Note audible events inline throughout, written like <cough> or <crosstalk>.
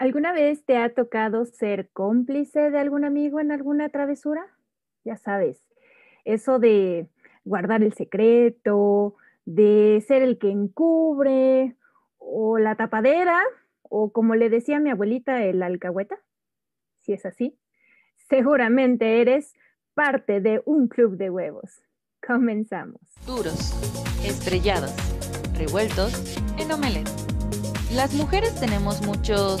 ¿Alguna vez te ha tocado ser cómplice de algún amigo en alguna travesura? Ya sabes, eso de guardar el secreto, de ser el que encubre, o la tapadera, o como le decía mi abuelita, el alcahueta. Si es así, seguramente eres parte de un club de huevos. Comenzamos. Duros, estrellados, revueltos en. Las mujeres tenemos muchos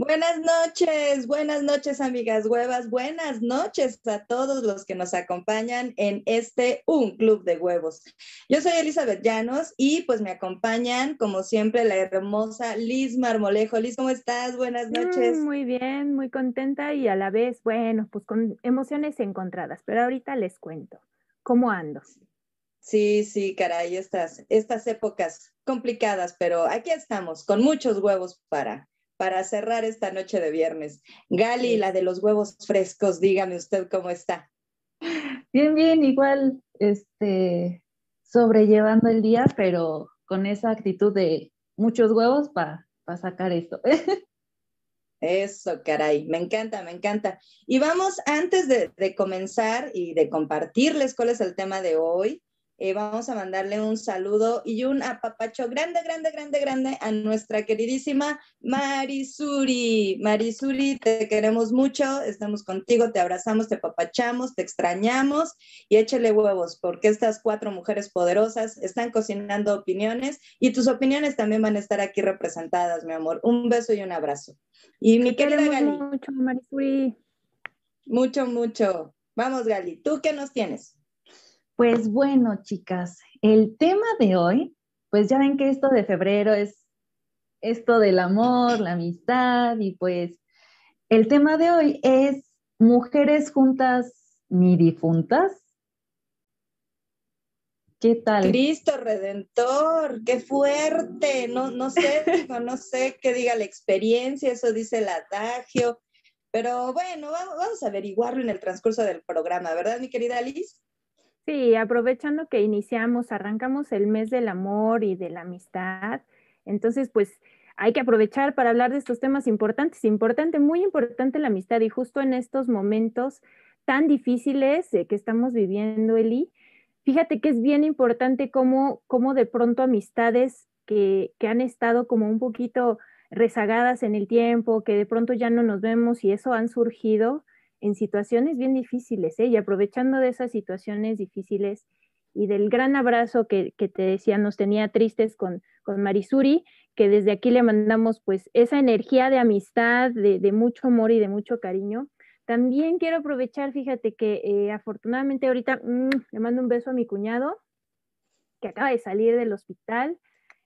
Buenas noches, buenas noches amigas huevas, buenas noches a todos los que nos acompañan en este Un Club de Huevos. Yo soy Elizabeth Llanos y pues me acompañan como siempre la hermosa Liz Marmolejo. Liz, ¿cómo estás? Buenas noches. Mm, muy bien, muy contenta y a la vez, bueno, pues con emociones encontradas, pero ahorita les cuento cómo ando. Sí, sí, caray, estas, estas épocas complicadas, pero aquí estamos con muchos huevos para para cerrar esta noche de viernes. Gali, la de los huevos frescos, dígame usted cómo está. Bien, bien, igual, este, sobrellevando el día, pero con esa actitud de muchos huevos para sacar esto. <laughs> Eso, caray, me encanta, me encanta. Y vamos, antes de, de comenzar y de compartirles cuál es el tema de hoy, eh, vamos a mandarle un saludo y un apapacho grande, grande, grande, grande a nuestra queridísima Marisuri. Marisuri, te queremos mucho, estamos contigo, te abrazamos, te apapachamos, te extrañamos y échale huevos porque estas cuatro mujeres poderosas están cocinando opiniones y tus opiniones también van a estar aquí representadas, mi amor. Un beso y un abrazo. Y mi querida Gali. Mucho, Marisuri. Mucho, mucho. Vamos, Gali, ¿tú qué nos tienes? Pues bueno, chicas, el tema de hoy, pues ya ven que esto de febrero es esto del amor, la amistad y pues el tema de hoy es mujeres juntas ni difuntas. ¿Qué tal? Cristo Redentor, qué fuerte. No, no sé, <laughs> no sé qué diga la experiencia, eso dice el adagio. Pero bueno, vamos, vamos a averiguarlo en el transcurso del programa, ¿verdad, mi querida Liz? Sí, aprovechando que iniciamos, arrancamos el mes del amor y de la amistad, entonces pues hay que aprovechar para hablar de estos temas importantes, importante, muy importante la amistad y justo en estos momentos tan difíciles que estamos viviendo, Eli, fíjate que es bien importante cómo, cómo de pronto amistades que, que han estado como un poquito rezagadas en el tiempo, que de pronto ya no nos vemos y eso han surgido, en situaciones bien difíciles, ¿eh? y aprovechando de esas situaciones difíciles y del gran abrazo que, te decía, nos tenía tristes con, con, Marisuri, que desde aquí le mandamos pues esa energía de amistad, de, mucho amor y de mucho cariño. También quiero aprovechar, fíjate que eh, afortunadamente ahorita mm, le mando un beso a mi cuñado, que acaba de salir del hospital,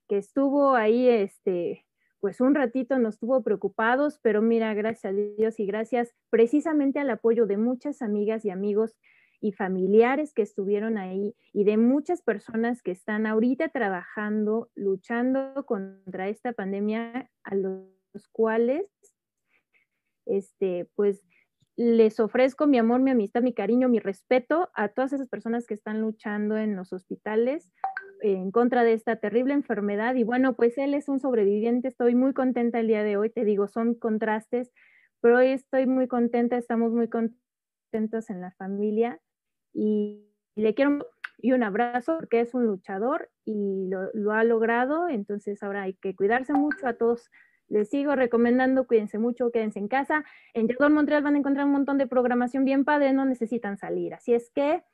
que estuvo ahí, este, pues un ratito nos tuvo preocupados, pero mira, gracias a Dios y gracias precisamente al apoyo de muchas amigas y amigos y familiares que estuvieron ahí y de muchas personas que están ahorita trabajando, luchando contra esta pandemia, a los cuales, este, pues les ofrezco mi amor, mi amistad, mi cariño, mi respeto a todas esas personas que están luchando en los hospitales en contra de esta terrible enfermedad. Y bueno, pues él es un sobreviviente, estoy muy contenta el día de hoy, te digo, son contrastes, pero hoy estoy muy contenta, estamos muy contentos en la familia y le quiero y un abrazo porque es un luchador y lo, ha logrado, entonces ahora hay que cuidarse mucho a todos les sigo recomendando, cuídense mucho, quédense en casa. En Yador Montreal van a encontrar un montón de programación bien padre, no necesitan salir. Así es que,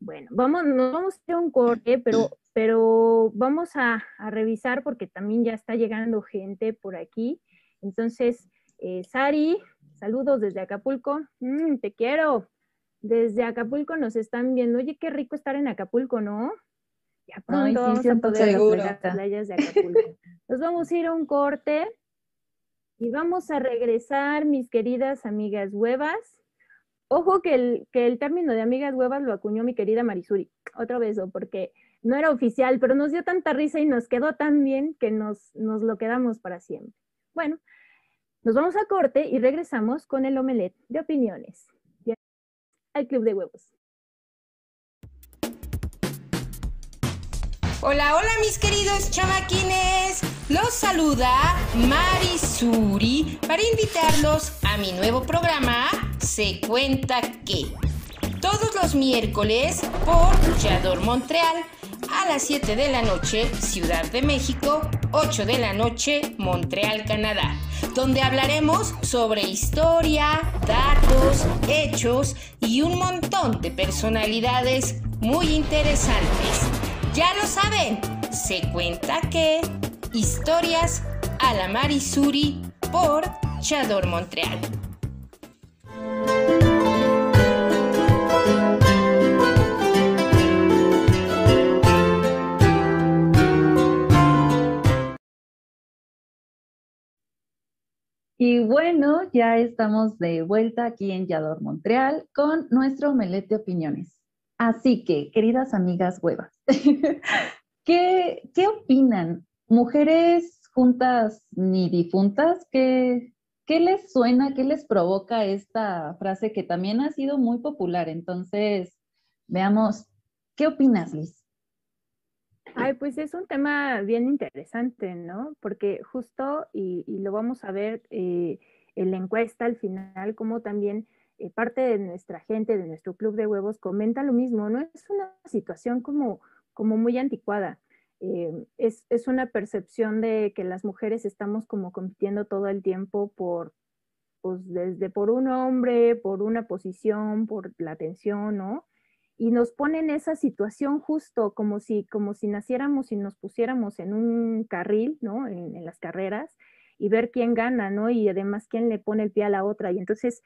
bueno, vamos, nos vamos a hacer un corte, pero, pero vamos a, revisar porque también ya está llegando gente por aquí. Entonces, eh, Sari, saludos desde Acapulco. Mm, te quiero. Desde Acapulco nos están viendo. Oye, qué rico estar en Acapulco, ¿no? Ya pronto vamos a poder las playas de Acapulco. <laughs> Nos vamos a ir a un corte y vamos a regresar, mis queridas amigas huevas. Ojo que el, que el término de amigas huevas lo acuñó mi querida Marisuri. Otro beso, porque no era oficial, pero nos dio tanta risa y nos quedó tan bien que nos, nos lo quedamos para siempre. Bueno, nos vamos a corte y regresamos con el omelet de opiniones. Al Club de Huevos. Hola, hola mis queridos chamaquines. Los saluda Marisuri para invitarlos a mi nuevo programa Se cuenta que. Todos los miércoles por Yador Montreal a las 7 de la noche, Ciudad de México, 8 de la noche, Montreal, Canadá, donde hablaremos sobre historia, datos, hechos y un montón de personalidades muy interesantes. Ya lo saben, se cuenta que historias a la Marisuri por Chador Montreal. Y bueno, ya estamos de vuelta aquí en Yador Montreal con nuestro omelette de opiniones. Así que, queridas amigas huevas, <laughs> ¿qué, ¿qué, opinan? ¿Mujeres juntas ni difuntas? ¿Qué, ¿Qué les suena, qué les provoca esta frase que también ha sido muy popular? Entonces, veamos, ¿qué opinas, Liz? Ay, pues es un tema bien interesante, ¿no? Porque justo, y, lo vamos a ver eh, en la encuesta al final, como también eh, parte de nuestra gente, de nuestro club de huevos, comenta lo mismo, ¿no? Es una situación como, como muy anticuada. Eh, es, es, una percepción de que las mujeres estamos como compitiendo todo el tiempo por, pues desde por un hombre, por una posición, por la atención, ¿no? Y nos pone en esa situación justo como si, como si naciéramos y nos pusiéramos en un carril, ¿no? En, en las carreras y ver quién gana, ¿no? Y además quién le pone el pie a la otra. Y entonces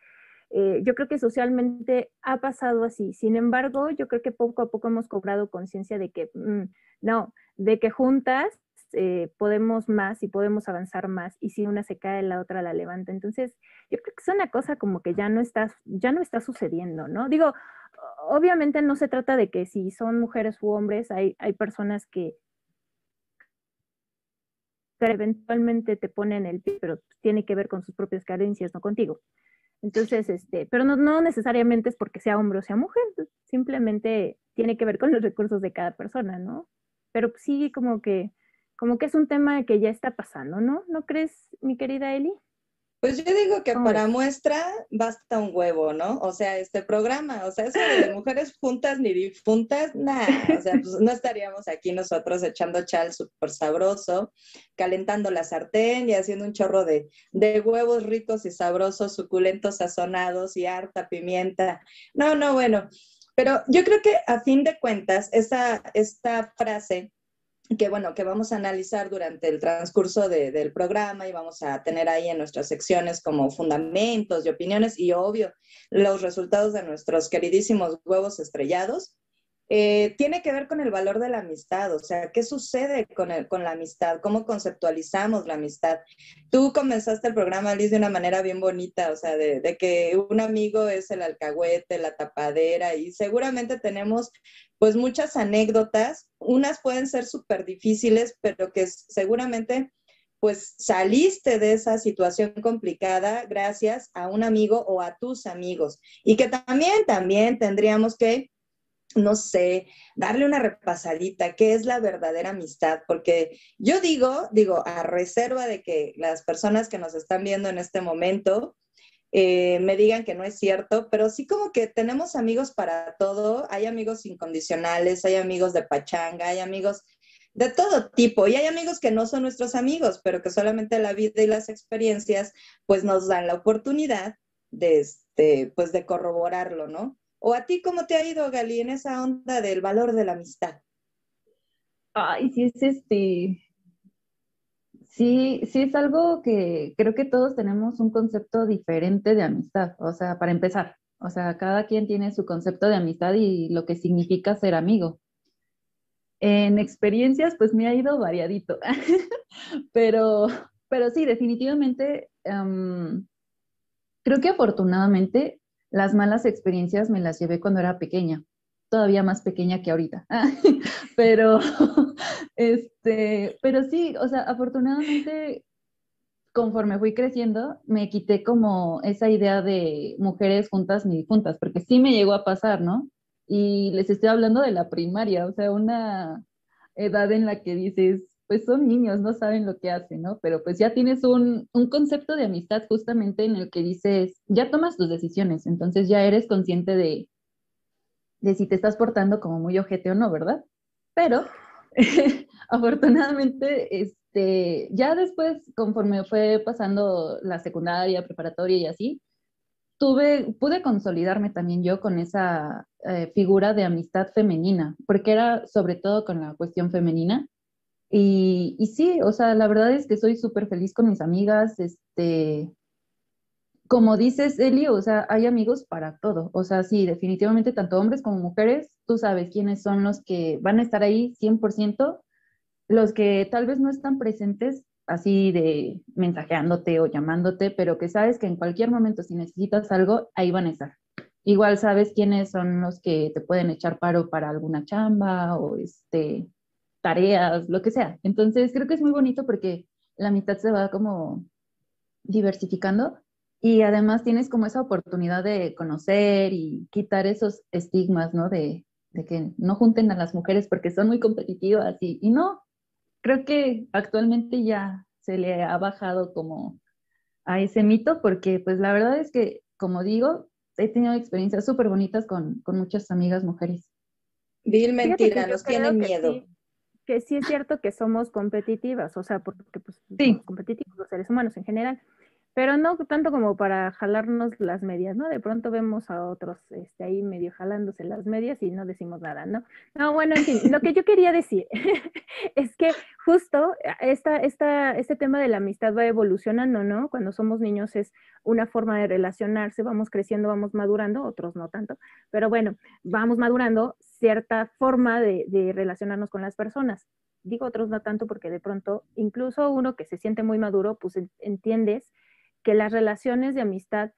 eh, yo creo que socialmente ha pasado así. Sin embargo, yo creo que poco a poco hemos cobrado conciencia de que, mm, no, de que juntas eh, podemos más y podemos avanzar más y si una se cae la otra la levanta. Entonces, yo creo que es una cosa como que ya no está, ya no está sucediendo, ¿no? Digo, obviamente no se trata de que si son mujeres u hombres, hay, hay personas que eventualmente te ponen el pie, pero tiene que ver con sus propias carencias, no contigo. Entonces, este, pero no, no necesariamente es porque sea hombre o sea mujer, simplemente tiene que ver con los recursos de cada persona, ¿no? Pero sí como que, como que es un tema que ya está pasando, ¿no? ¿No crees, mi querida Eli? Pues yo digo que para muestra basta un huevo, ¿no? O sea, este programa, o sea, eso de mujeres juntas ni difuntas, nada, o sea, pues no estaríamos aquí nosotros echando chal súper sabroso, calentando la sartén y haciendo un chorro de, de huevos ricos y sabrosos, suculentos, sazonados y harta pimienta. No, no, bueno, pero yo creo que a fin de cuentas, esa, esta frase que bueno, que vamos a analizar durante el transcurso del programa y vamos a tener ahí en nuestras secciones como fundamentos y opiniones y obvio los resultados de nuestros queridísimos huevos estrellados. Eh, tiene que ver con el valor de la amistad, o sea, ¿qué sucede con, el, con la amistad? ¿Cómo conceptualizamos la amistad? Tú comenzaste el programa, Liz, de una manera bien bonita, o sea, de, de que un amigo es el alcahuete, la tapadera, y seguramente tenemos pues muchas anécdotas, unas pueden ser súper difíciles, pero que seguramente pues saliste de esa situación complicada gracias a un amigo o a tus amigos y que también, también tendríamos que no sé, darle una repasadita, qué es la verdadera amistad, porque yo digo, digo, a reserva de que las personas que nos están viendo en este momento eh, me digan que no es cierto, pero sí como que tenemos amigos para todo, hay amigos incondicionales, hay amigos de pachanga, hay amigos de todo tipo. Y hay amigos que no son nuestros amigos, pero que solamente la vida y las experiencias pues nos dan la oportunidad de, este, pues, de corroborarlo, ¿no? ¿O a ti cómo te ha ido, Gali, en esa onda del valor de la amistad? Ay, sí, es este. Sí, sí, es algo que creo que todos tenemos un concepto diferente de amistad. O sea, para empezar, o sea, cada quien tiene su concepto de amistad y lo que significa ser amigo. En experiencias, pues me ha ido variadito, <laughs> pero, pero sí, definitivamente, em, creo que afortunadamente las malas experiencias me las llevé cuando era pequeña, todavía más pequeña que ahorita, <laughs> pero, <laughs> este, pero sí, o sea, afortunadamente conforme fui creciendo, me quité como esa idea de mujeres juntas ni juntas, porque sí me llegó a pasar, ¿no? Y les estoy hablando de la primaria, o sea, una edad en la que dices, pues son niños, no saben lo que hacen, ¿no? Pero pues ya tienes un, un, concepto de amistad justamente en el que dices, ya tomas tus decisiones, entonces ya eres consciente de, de si te estás portando como muy ojete o no, ¿verdad? Pero <laughs> afortunadamente, este, ya después, conforme fue pasando la secundaria, preparatoria y así, tuve, pude consolidarme también yo con esa eh, figura de amistad femenina, porque era sobre todo con la cuestión femenina. Y, sí, o sea, la verdad es que soy súper feliz con mis amigas, este, como dices, Eli, o sea, hay amigos para todo. O sea, sí, definitivamente, tanto hombres como mujeres, tú sabes quiénes son los que van a estar ahí 100%, los que tal vez no están presentes así de mensajeándote o llamándote, pero que sabes que en cualquier momento si necesitas algo, ahí van a estar. Igual sabes quiénes son los que te pueden echar paro para alguna chamba o este, tareas, lo que sea. Entonces creo que es muy bonito porque la mitad se va como diversificando y además tienes como esa oportunidad de conocer y quitar esos estigmas, ¿no? De, de que no junten a las mujeres porque son muy competitivas y, y no, creo que actualmente ya se le ha bajado como a ese mito, porque pues la verdad es que, como digo, he tenido experiencias súper bonitas con, con, muchas amigas mujeres. Vil mentira, nos tienen miedo. Que sí es cierto que somos competitivas, o sea, porque pues sí. somos competitivos los seres humanos en general, pero no tanto como para jalarnos las medias, ¿no? De pronto vemos a otros este, ahí medio jalándose las medias y no decimos nada, ¿no? No, bueno, en fin, lo que yo quería decir <laughs> es que justo esta, esta, este tema de la amistad va evolucionando, ¿no? Cuando somos niños es una forma de relacionarse, vamos creciendo, vamos madurando, otros no tanto, pero bueno, vamos madurando cierta forma de, de relacionarnos con las personas digo otros no tanto porque de pronto, incluso uno que se siente muy maduro, pues entiendes que las relaciones de amistad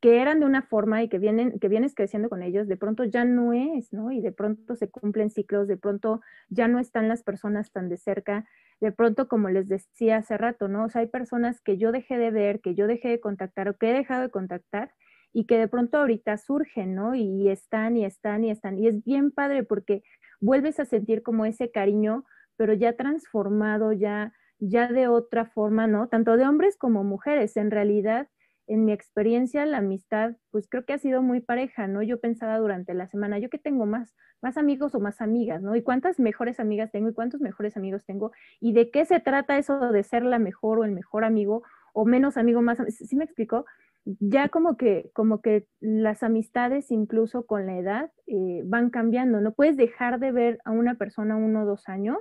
que eran de una forma y que vienen, que vienes creciendo con ellos, de pronto ya no es, ¿no? Y de pronto se cumplen ciclos, de pronto ya no están las personas tan de cerca, de pronto, como les decía hace rato, ¿no? O sea, hay personas que yo dejé de ver, que yo dejé de contactar o que he dejado de contactar y que de pronto ahorita surgen, ¿no? Y están y están y están. Y es bien padre porque vuelves a sentir como ese cariño, pero ya transformado, ya ya de otra forma, ¿no? Tanto de hombres como mujeres. En realidad, en mi experiencia, la amistad, pues creo que ha sido muy pareja, ¿no? Yo pensaba durante la semana, ¿yo qué tengo más? ¿Más amigos o más amigas, ¿no? ¿Y cuántas mejores amigas tengo y cuántos mejores amigos tengo? ¿Y de qué se trata eso de ser la mejor o el mejor amigo o menos amigo, más? ¿Sí me explicó? Ya como que, como que las amistades, incluso con la edad, eh, van cambiando. No puedes dejar de ver a una persona uno o dos años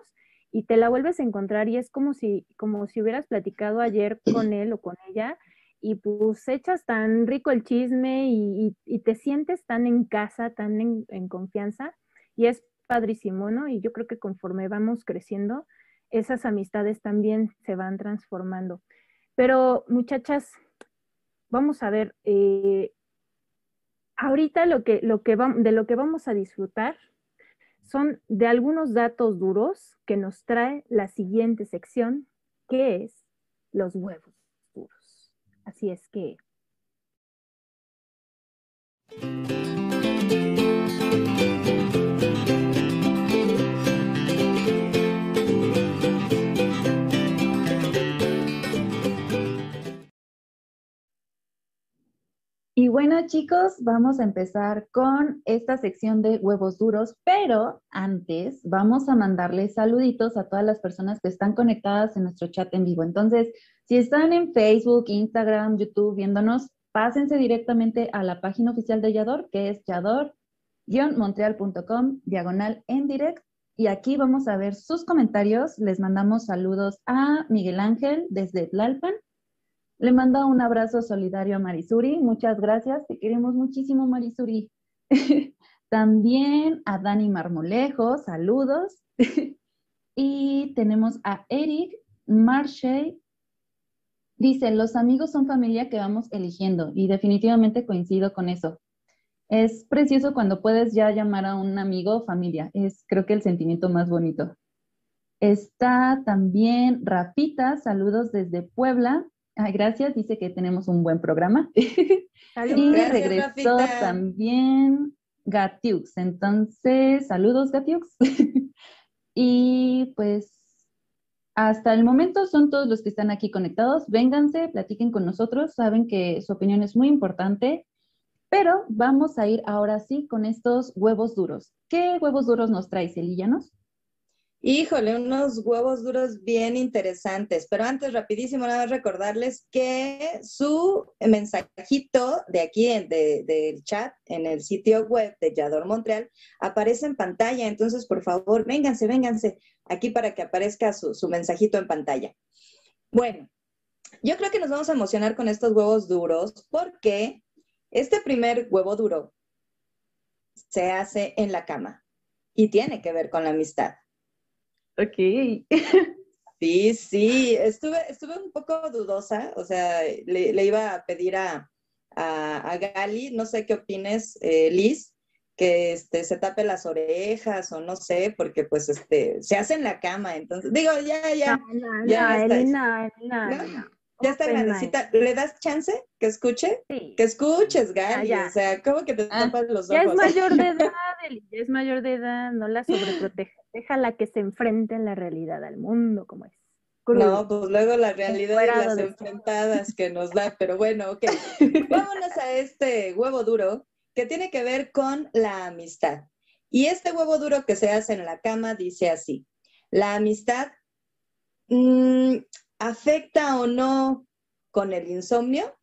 y te la vuelves a encontrar y es como si, como si hubieras platicado ayer con él o con ella y pues echas tan rico el chisme y, y, te sientes tan en casa, tan en, en, confianza y es padrísimo, ¿no? Y yo creo que conforme vamos creciendo, esas amistades también se van transformando. Pero muchachas, vamos a ver, eh, ahorita lo que, lo que de lo que vamos a disfrutar son de algunos datos duros que nos trae la siguiente sección, que es los huevos duros. Así es que... bueno, chicos, vamos a empezar con esta sección de huevos duros, pero antes vamos a mandarles saluditos a todas las personas que están conectadas en nuestro chat en vivo. Entonces, si están en Facebook, Instagram, YouTube viéndonos, pásense directamente a la página oficial de Yador, que es yador-montreal.com, diagonal en direct. Y aquí vamos a ver sus comentarios. Les mandamos saludos a Miguel Ángel desde Tlalpan. Le manda un abrazo solidario a Marisuri. Muchas gracias. Te queremos muchísimo, Marisuri. <laughs> También a Dani Marmolejo. Saludos. <laughs> y tenemos a Eric Marshey. Dice, los amigos son familia que vamos eligiendo y definitivamente coincido con eso. Es precioso cuando puedes ya llamar a un amigo familia. Es creo que el sentimiento más bonito. Está también Rapita, saludos desde Puebla. Ay, gracias, dice que tenemos un buen programa. <laughs> y regresó también Gatiux. Entonces, saludos Gatiux. <laughs> y pues hasta el momento son todos los que están aquí conectados. Vénganse, platiquen con nosotros. Saben que su opinión es muy importante. Pero vamos a ir ahora sí con estos huevos duros. ¿Qué huevos duros nos trae, Celillanos? Híjole, unos huevos duros bien interesantes. Pero antes, rapidísimo, nada más recordarles que su mensajito de aquí del chat en el sitio web de Yador Montreal aparece en pantalla. Entonces, por favor, vénganse, vénganse aquí para que aparezca su, su mensajito en pantalla. Bueno, yo creo que nos vamos a emocionar con estos huevos duros porque este primer huevo duro se hace en la cama y tiene que ver con la amistad. Ok. <laughs> Sí, sí, estuve, estuve un poco dudosa, o sea, le, iba a pedir a, a, Gali, no sé qué opines, eh, Liz, que este, se tape las orejas o no sé, porque pues este, se hace en la cama, entonces, digo, ya, ya. No, ya no, no, ya está grandecita. ¿Le das chance que escuche? Sí. Que escuches, Gali. O sea, ¿cómo que te ah, tapas los ojos? Ya es mayor de <laughs> edad, Eli, ya es mayor de edad, no la sobreproteja. Déjala que se enfrente en la realidad, al mundo como es. No, pues luego la realidad y las enfrentadas que nos da, pero bueno, ok. <laughs> Vámonos a este huevo duro que tiene que ver con la amistad. Y este huevo duro que se hace en la cama dice así, la amistad mmm, ¿Afecta o no con el insomnio?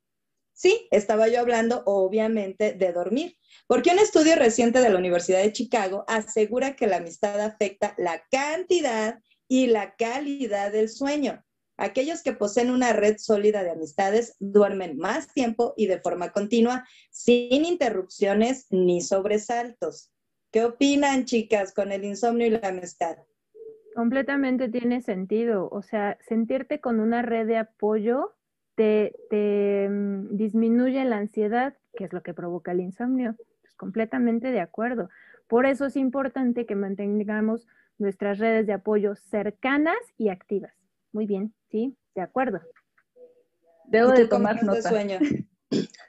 Sí, estaba yo hablando obviamente de dormir, porque un estudio reciente de la Universidad de Chicago asegura que la amistad afecta la cantidad y la calidad del sueño. Aquellos que poseen una red sólida de amistades duermen más tiempo y de forma continua, sin interrupciones ni sobresaltos. ¿Qué opinan, chicas, con el insomnio y la amistad? Completamente tiene sentido. O sea, sentirte con una red de apoyo te, mm, disminuye la ansiedad, que es lo que provoca el insomnio. Pues completamente de acuerdo. Por eso es importante que mantengamos nuestras redes de apoyo cercanas y activas. Muy bien, ¿sí? De acuerdo. Debo de tomar nota. sueño. <laughs>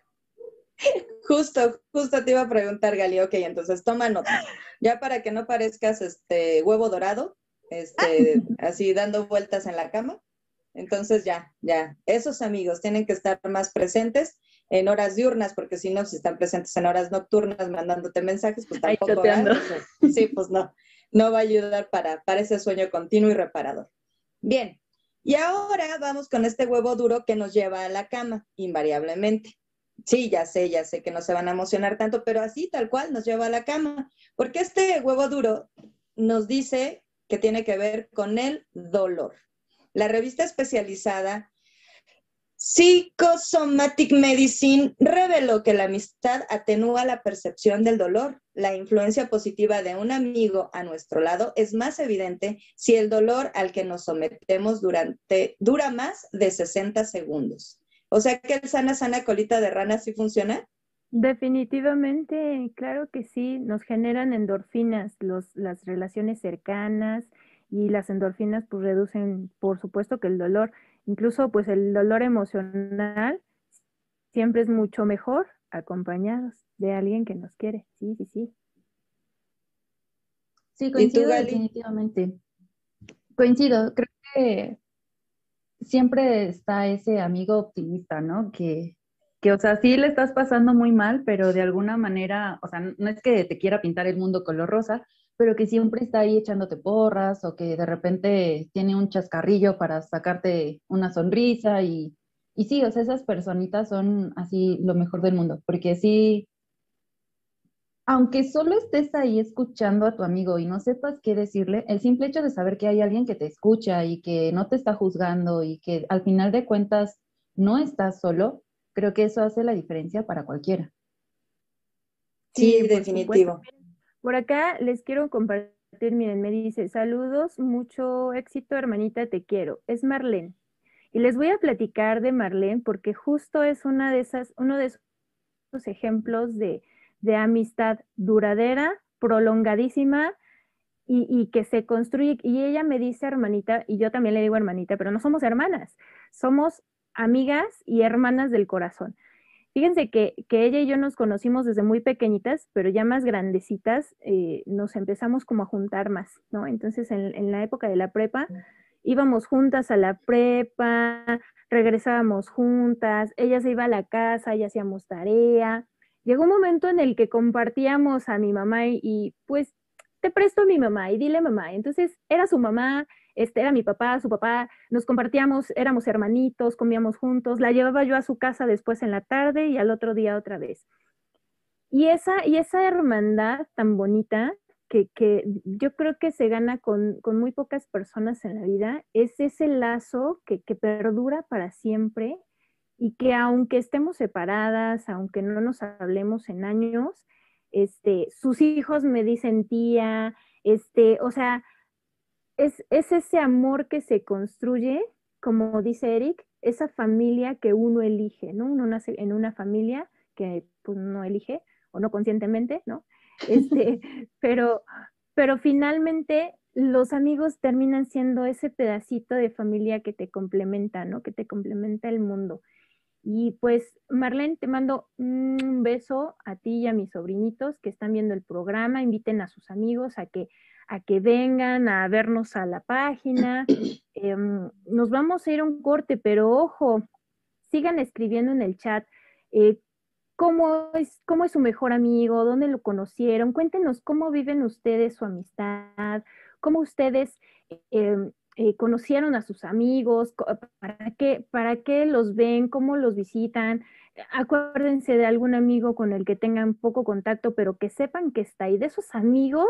justo, justo te iba a preguntar, Gali, ok, entonces toma nota. Ya para que no parezcas este huevo dorado, este, así dando vueltas en la cama. Entonces ya, ya, esos amigos tienen que estar más presentes en horas diurnas, porque si no, si están presentes en horas nocturnas mandándote mensajes, pues tampoco va, Sí, pues no, no va a ayudar para, para ese sueño continuo y reparador. Bien, y ahora vamos con este huevo duro que nos lleva a la cama, invariablemente. Sí, ya sé, ya sé que no se van a emocionar tanto, pero así tal cual nos lleva a la cama, porque este huevo duro nos dice que tiene que ver con el dolor. La revista especializada Psychosomatic Medicine reveló que la amistad atenúa la percepción del dolor. La influencia positiva de un amigo a nuestro lado es más evidente si el dolor al que nos sometemos durante, dura más de 60 segundos. O sea que el sana, sana colita de rana sí funciona. Definitivamente, claro que sí, nos generan endorfinas, los, las relaciones cercanas y las endorfinas pues reducen, por supuesto, que el dolor, incluso pues el dolor emocional siempre es mucho mejor acompañados de alguien que nos quiere, sí, sí, sí. Sí, coincido definitivamente. Coincido, creo que siempre está ese amigo optimista, ¿no? Que que, o sea, sí le estás pasando muy mal, pero de alguna manera, o sea, no es que te quiera pintar el mundo color rosa, pero que siempre está ahí echándote porras o que de repente tiene un chascarrillo para sacarte una sonrisa y, y sí, o sea, esas personitas son así lo mejor del mundo, porque sí, aunque solo estés ahí escuchando a tu amigo y no sepas qué decirle, el simple hecho de saber que hay alguien que te escucha y que no te está juzgando y que al final de cuentas no estás solo, creo que eso hace la diferencia para cualquiera. Sí, definitivo. Por acá les quiero compartir, miren, me dice, saludos, mucho éxito, hermanita, te quiero. Es Marlene. Y les voy a platicar de Marlene porque justo es una de esas, uno de esos ejemplos de, de amistad duradera, prolongadísima y, y, que se construye. Y ella me dice hermanita, y yo también le digo hermanita, pero no somos hermanas, somos amigas y hermanas del corazón. Fíjense que, que ella y yo nos conocimos desde muy pequeñitas, pero ya más grandecitas eh, nos empezamos como a juntar más, ¿no? Entonces en, en la época de la prepa íbamos juntas a la prepa, regresábamos juntas, ella se iba a la casa y hacíamos tarea, llegó un momento en el que compartíamos a mi mamá y, pues te presto a mi mamá y dile mamá. Entonces era su mamá, este era mi papá, su papá, nos compartíamos, éramos hermanitos, comíamos juntos, la llevaba yo a su casa después en la tarde y al otro día otra vez. Y esa, y esa hermandad tan bonita que, que yo creo que se gana con, con, muy pocas personas en la vida, es ese lazo que, que perdura para siempre y que aunque estemos separadas, aunque no nos hablemos en años, este, sus hijos me dicen tía, este, o sea, es, es ese amor que se construye, como dice Eric, esa familia que uno elige, ¿no? Uno nace en una familia que pues, no elige, o no conscientemente, ¿no? Este, <laughs> pero, pero finalmente los amigos terminan siendo ese pedacito de familia que te complementa, ¿no? Que te complementa el mundo. Y pues, Marlene, te mando un beso a ti y a mis sobrinitos que están viendo el programa. Inviten a sus amigos a que, a que vengan a vernos a la página. <coughs> Em, nos vamos a ir a un corte, pero ojo, sigan escribiendo en el chat. Eh, ¿Cómo es, ¿Cómo es su mejor amigo? ¿Dónde lo conocieron? Cuéntenos cómo viven ustedes su amistad, cómo ustedes eh, eh, conocieron a sus amigos, para qué, para qué los ven, cómo los visitan. Acuérdense de algún amigo con el que tengan poco contacto, pero que sepan que está ahí, de esos amigos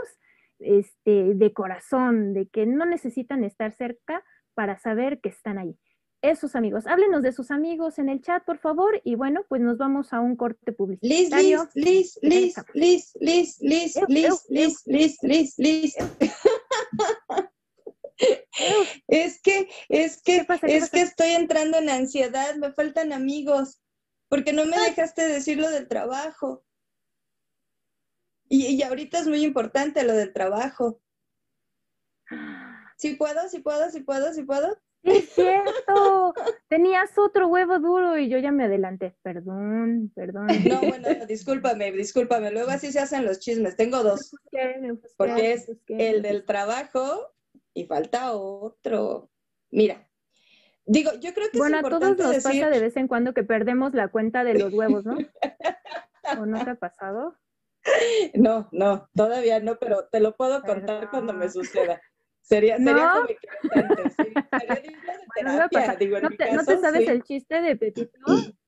este, de corazón, de que no necesitan estar cerca para saber que están ahí. Esos amigos, háblenos de sus amigos en el chat, por favor, y bueno, pues nos vamos a un corte publicitario. Liz, Liz, Liz, Liz, Liz, Liz, Liz, Liz, Liz, Liz, es que, es que, es que estoy entrando en ansiedad, me faltan amigos, porque no me dejaste decir lo del trabajo. Y, y ahorita es muy importante lo del trabajo. <gasps> ¿Sí puedo? ¿Sí puedo? ¿Sí puedo? ¿Sí puedo? Es cierto, tenías otro huevo duro y yo ya me adelanté. Perdón, perdón. <laughs> No, bueno, discúlpame, discúlpame. Luego así se hacen los chismes. Tengo dos. Porque es el del trabajo y falta otro. Mira, digo, yo creo que bueno, es importante a todos nos pasa de vez en cuando que perdemos la cuenta de los huevos, ¿no? <laughs> ¿O no te ha pasado? <laughs> No, no, todavía no, pero te lo puedo contar cuando me suceda. Sería, sería ¿No? como sí. Sería terapia, digo, en ¿No, mi te, caso, ¿No te sabes sí. el chiste de Pepito? <clears throat>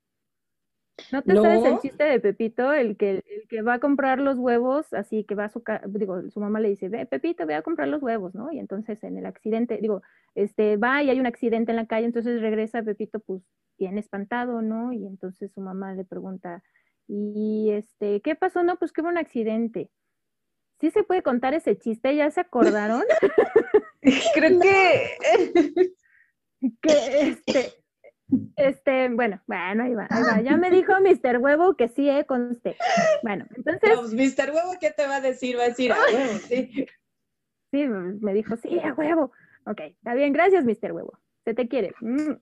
¿No te No. sabes el chiste de Pepito? El que, el que va a comprar los huevos, así que va a su casa, digo, su mamá le dice, ve, Pepito, ve a comprar los huevos, ¿no? Y entonces en el accidente, digo, este, va y hay un accidente en la calle, entonces regresa Pepito, pues, bien espantado, ¿no? Y entonces su mamá le pregunta, y este, ¿qué pasó? No, pues que hubo un accidente. ¿Sí se puede contar ese chiste? ¿Ya se acordaron? <laughs> Creo que <laughs> que este, este, bueno, bueno, ahí va, ahí va. Ya me dijo Mr. Huevo que sí, eh, conste. Bueno, entonces, No, pues, Mr. Huevo, ¿qué te va a decir? Va a decir, a huevo, sí. sí, me dijo, sí, a huevo. Ok, está bien, gracias, Mr. Huevo. Se te quiere. Mm.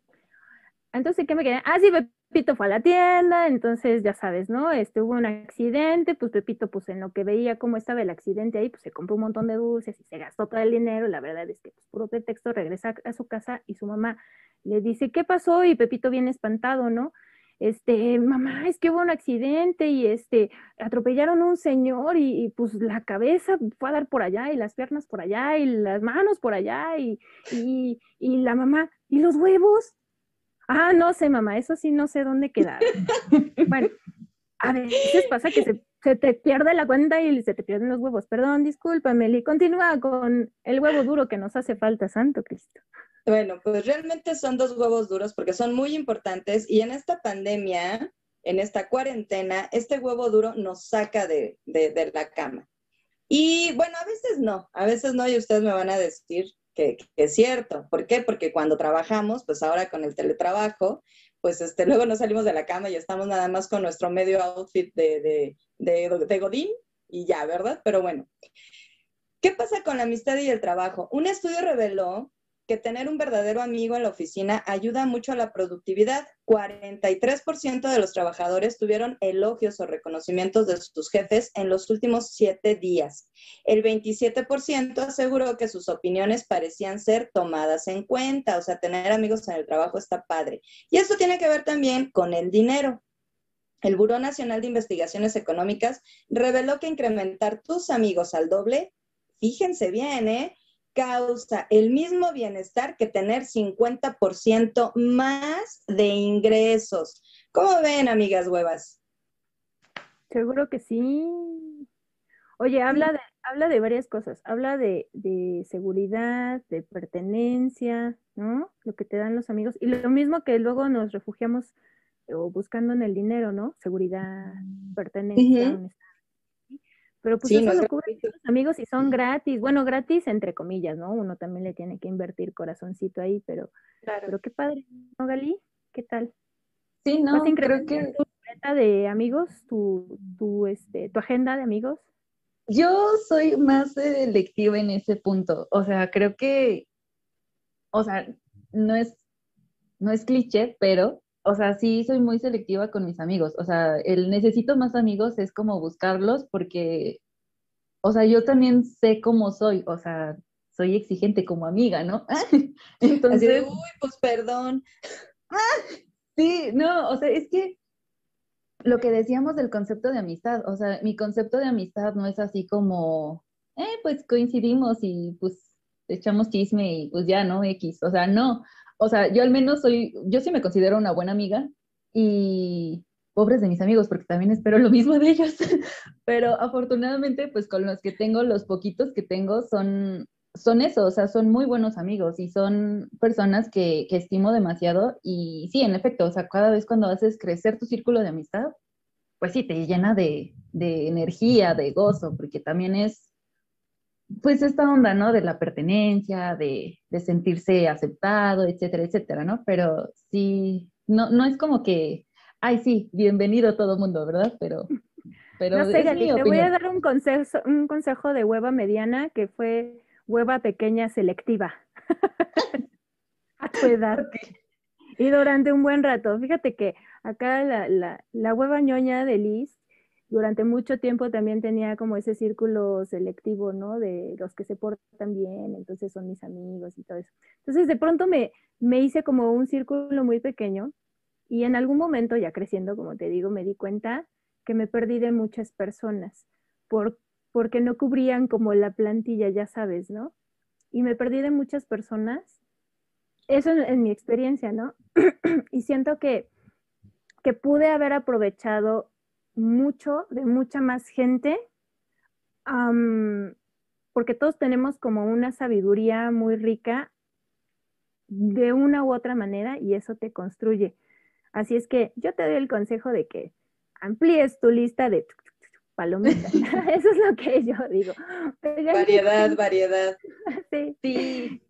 Entonces, ¿qué me quedé? Ah, sí, Pepito fue a la tienda, entonces ya sabes, ¿no? Este, hubo un accidente, pues Pepito, pues en lo que veía cómo estaba el accidente ahí, pues se compró un montón de dulces y se gastó todo el dinero. La verdad es que, pues, puro pretexto, regresa a su casa y su mamá le dice, ¿qué pasó? Y Pepito viene espantado, ¿no? este, mamá, es que hubo un accidente y este, atropellaron a un señor y, pues la cabeza fue a dar por allá y las piernas por allá y las manos por allá y, y, y la mamá, ¿y los huevos? Ah, no sé, mamá, eso sí no sé dónde quedar. bueno, a veces pasa que se, te pierde la cuenta y se te pierden los huevos. Perdón, discúlpame, y continúa con el huevo duro que nos hace falta, Santo Cristo. Bueno, pues realmente son dos huevos duros porque son muy importantes y en esta pandemia, en esta cuarentena, este huevo duro nos saca de, de, la cama. Y bueno, a veces no, a veces no y ustedes me van a decir que, es cierto. ¿Por qué? Porque cuando trabajamos, pues ahora con el teletrabajo, pues este, <laughs> luego nos salimos de la cama y estamos nada más con nuestro medio outfit de, de, de, de Godín y ya, ¿verdad? Pero bueno, ¿qué pasa con la amistad y el trabajo? Un estudio reveló que tener un verdadero amigo en la oficina ayuda mucho a la productividad. 43% de los trabajadores tuvieron elogios o reconocimientos de sus jefes en los últimos siete días. El 27% aseguró que sus opiniones parecían ser tomadas en cuenta, o sea, tener amigos en el trabajo está padre. Y esto tiene que ver también con el dinero. El Buró Nacional de Investigaciones Económicas reveló que incrementar tus amigos al doble, fíjense bien, ¿eh? Causa el mismo bienestar que tener 50% más de ingresos. ¿Cómo ven, amigas huevas? Seguro que sí. Oye, habla de, habla de varias cosas. Habla de, seguridad, de pertenencia, ¿no? Lo que te dan los amigos. Y lo mismo que luego nos refugiamos o buscando en el dinero, ¿no? Seguridad, pertenencia, pero pues eso lo cubren los amigos y son gratis. Bueno, gratis entre comillas, ¿no? Uno también le tiene que invertir corazoncito ahí, pero, pero qué padre, ¿no, Gali? ¿Qué tal? Sí, no, creo que... tu de amigos, tu, tu, este, tu agenda de amigos? Yo soy más selectiva en ese punto. O sea, creo que, o sea, no es, no es cliché, pero o sea, sí soy muy selectiva con mis amigos. O sea, el necesito más amigos es como buscarlos porque, o sea, yo también sé cómo soy. O sea, soy exigente como amiga, ¿no? <laughs> Entonces, uy, pues perdón. <laughs> sí, no, o sea, es que lo que decíamos del concepto de amistad, o sea, mi concepto de amistad no es así como, eh, pues coincidimos y pues echamos chisme y pues ya, ¿no? X, o sea, no, o sea, yo al menos soy, yo sí me considero una buena amiga y pobres de mis amigos, porque también espero lo mismo de ellos, <laughs> pero afortunadamente, pues con los que tengo, los poquitos que tengo son, son eso, o sea, son muy buenos amigos y son personas que, que estimo demasiado y sí, en efecto, o sea, cada vez cuando haces crecer tu círculo de amistad, pues sí, te llena de, de energía, de gozo, porque también es pues esta onda, ¿no? De la pertenencia, de, sentirse aceptado, etcétera, etcétera, ¿no? Pero sí, no, no es como que, ay, sí, bienvenido todo mundo, ¿verdad? Pero, pero no sé, te voy a dar un consejo, un consejo de hueva mediana que fue hueva pequeña selectiva. <laughs> a tu edad. Y durante un buen rato, fíjate que acá la, la, la hueva ñoña de Liz durante mucho tiempo también tenía como ese círculo selectivo, ¿no? De los que se portan bien, entonces son mis amigos y todo eso. Entonces de pronto me, me hice como un círculo muy pequeño y en algún momento, ya creciendo, como te digo, me di cuenta que me perdí de muchas personas por, porque no cubrían como la plantilla, ya sabes, ¿no? Y me perdí de muchas personas. Eso en, mi experiencia, ¿no? <clears throat> y siento que, que pude haber aprovechado mucho, de mucha más gente, porque todos tenemos como una sabiduría muy rica de una u otra manera y eso te construye. Así es que yo te doy el consejo de que amplíes tu lista de palomitas. <laughs> <laughs> Eso es lo que yo digo. Variedad, variedad. Sí. <laughs> sí.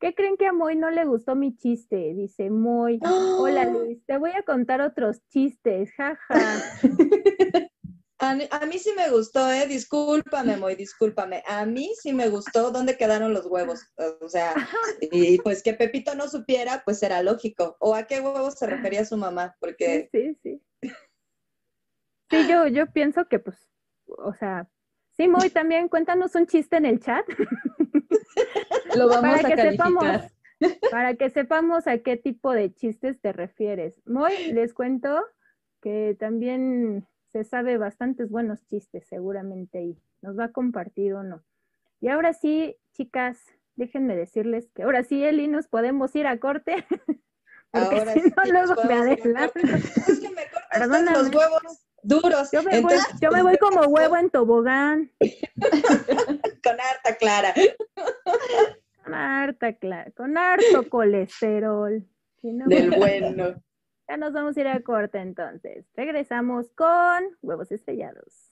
¿Qué creen que a Moy no le gustó mi chiste? Dice Moy, hola Luis, te voy a contar otros chistes, jaja. <laughs> A, mí sí me gustó, ¿eh? Discúlpame, Moy, discúlpame. A mí sí me gustó dónde quedaron los huevos. O sea, <laughs> y pues que Pepito no supiera, pues era lógico. ¿O a qué huevos se refería su mamá? Porque... Sí, sí. Sí, yo, yo pienso que pues, o sea, sí, Moy, también cuéntanos un chiste en el chat. <laughs> Lo vamos a calificar. <laughs> para que sepamos a qué tipo de chistes te refieres. Hoy les cuento que también se sabe bastantes buenos chistes seguramente y nos va a compartir uno. Y ahora sí, chicas, déjenme decirles que ahora sí, Eli, nos podemos ir a corte. <laughs> Porque Ahora si sí, no, luego me adelanto. Es que me cortas los huevos duros. Yo me, voy, yo me voy como huevo en tobogán. <laughs> Con harta clara. Con harta, cla- con harto <laughs> colesterol. Si no, Del bueno. <laughs> Ya nos vamos a ir a corte entonces. Regresamos con huevos estrellados.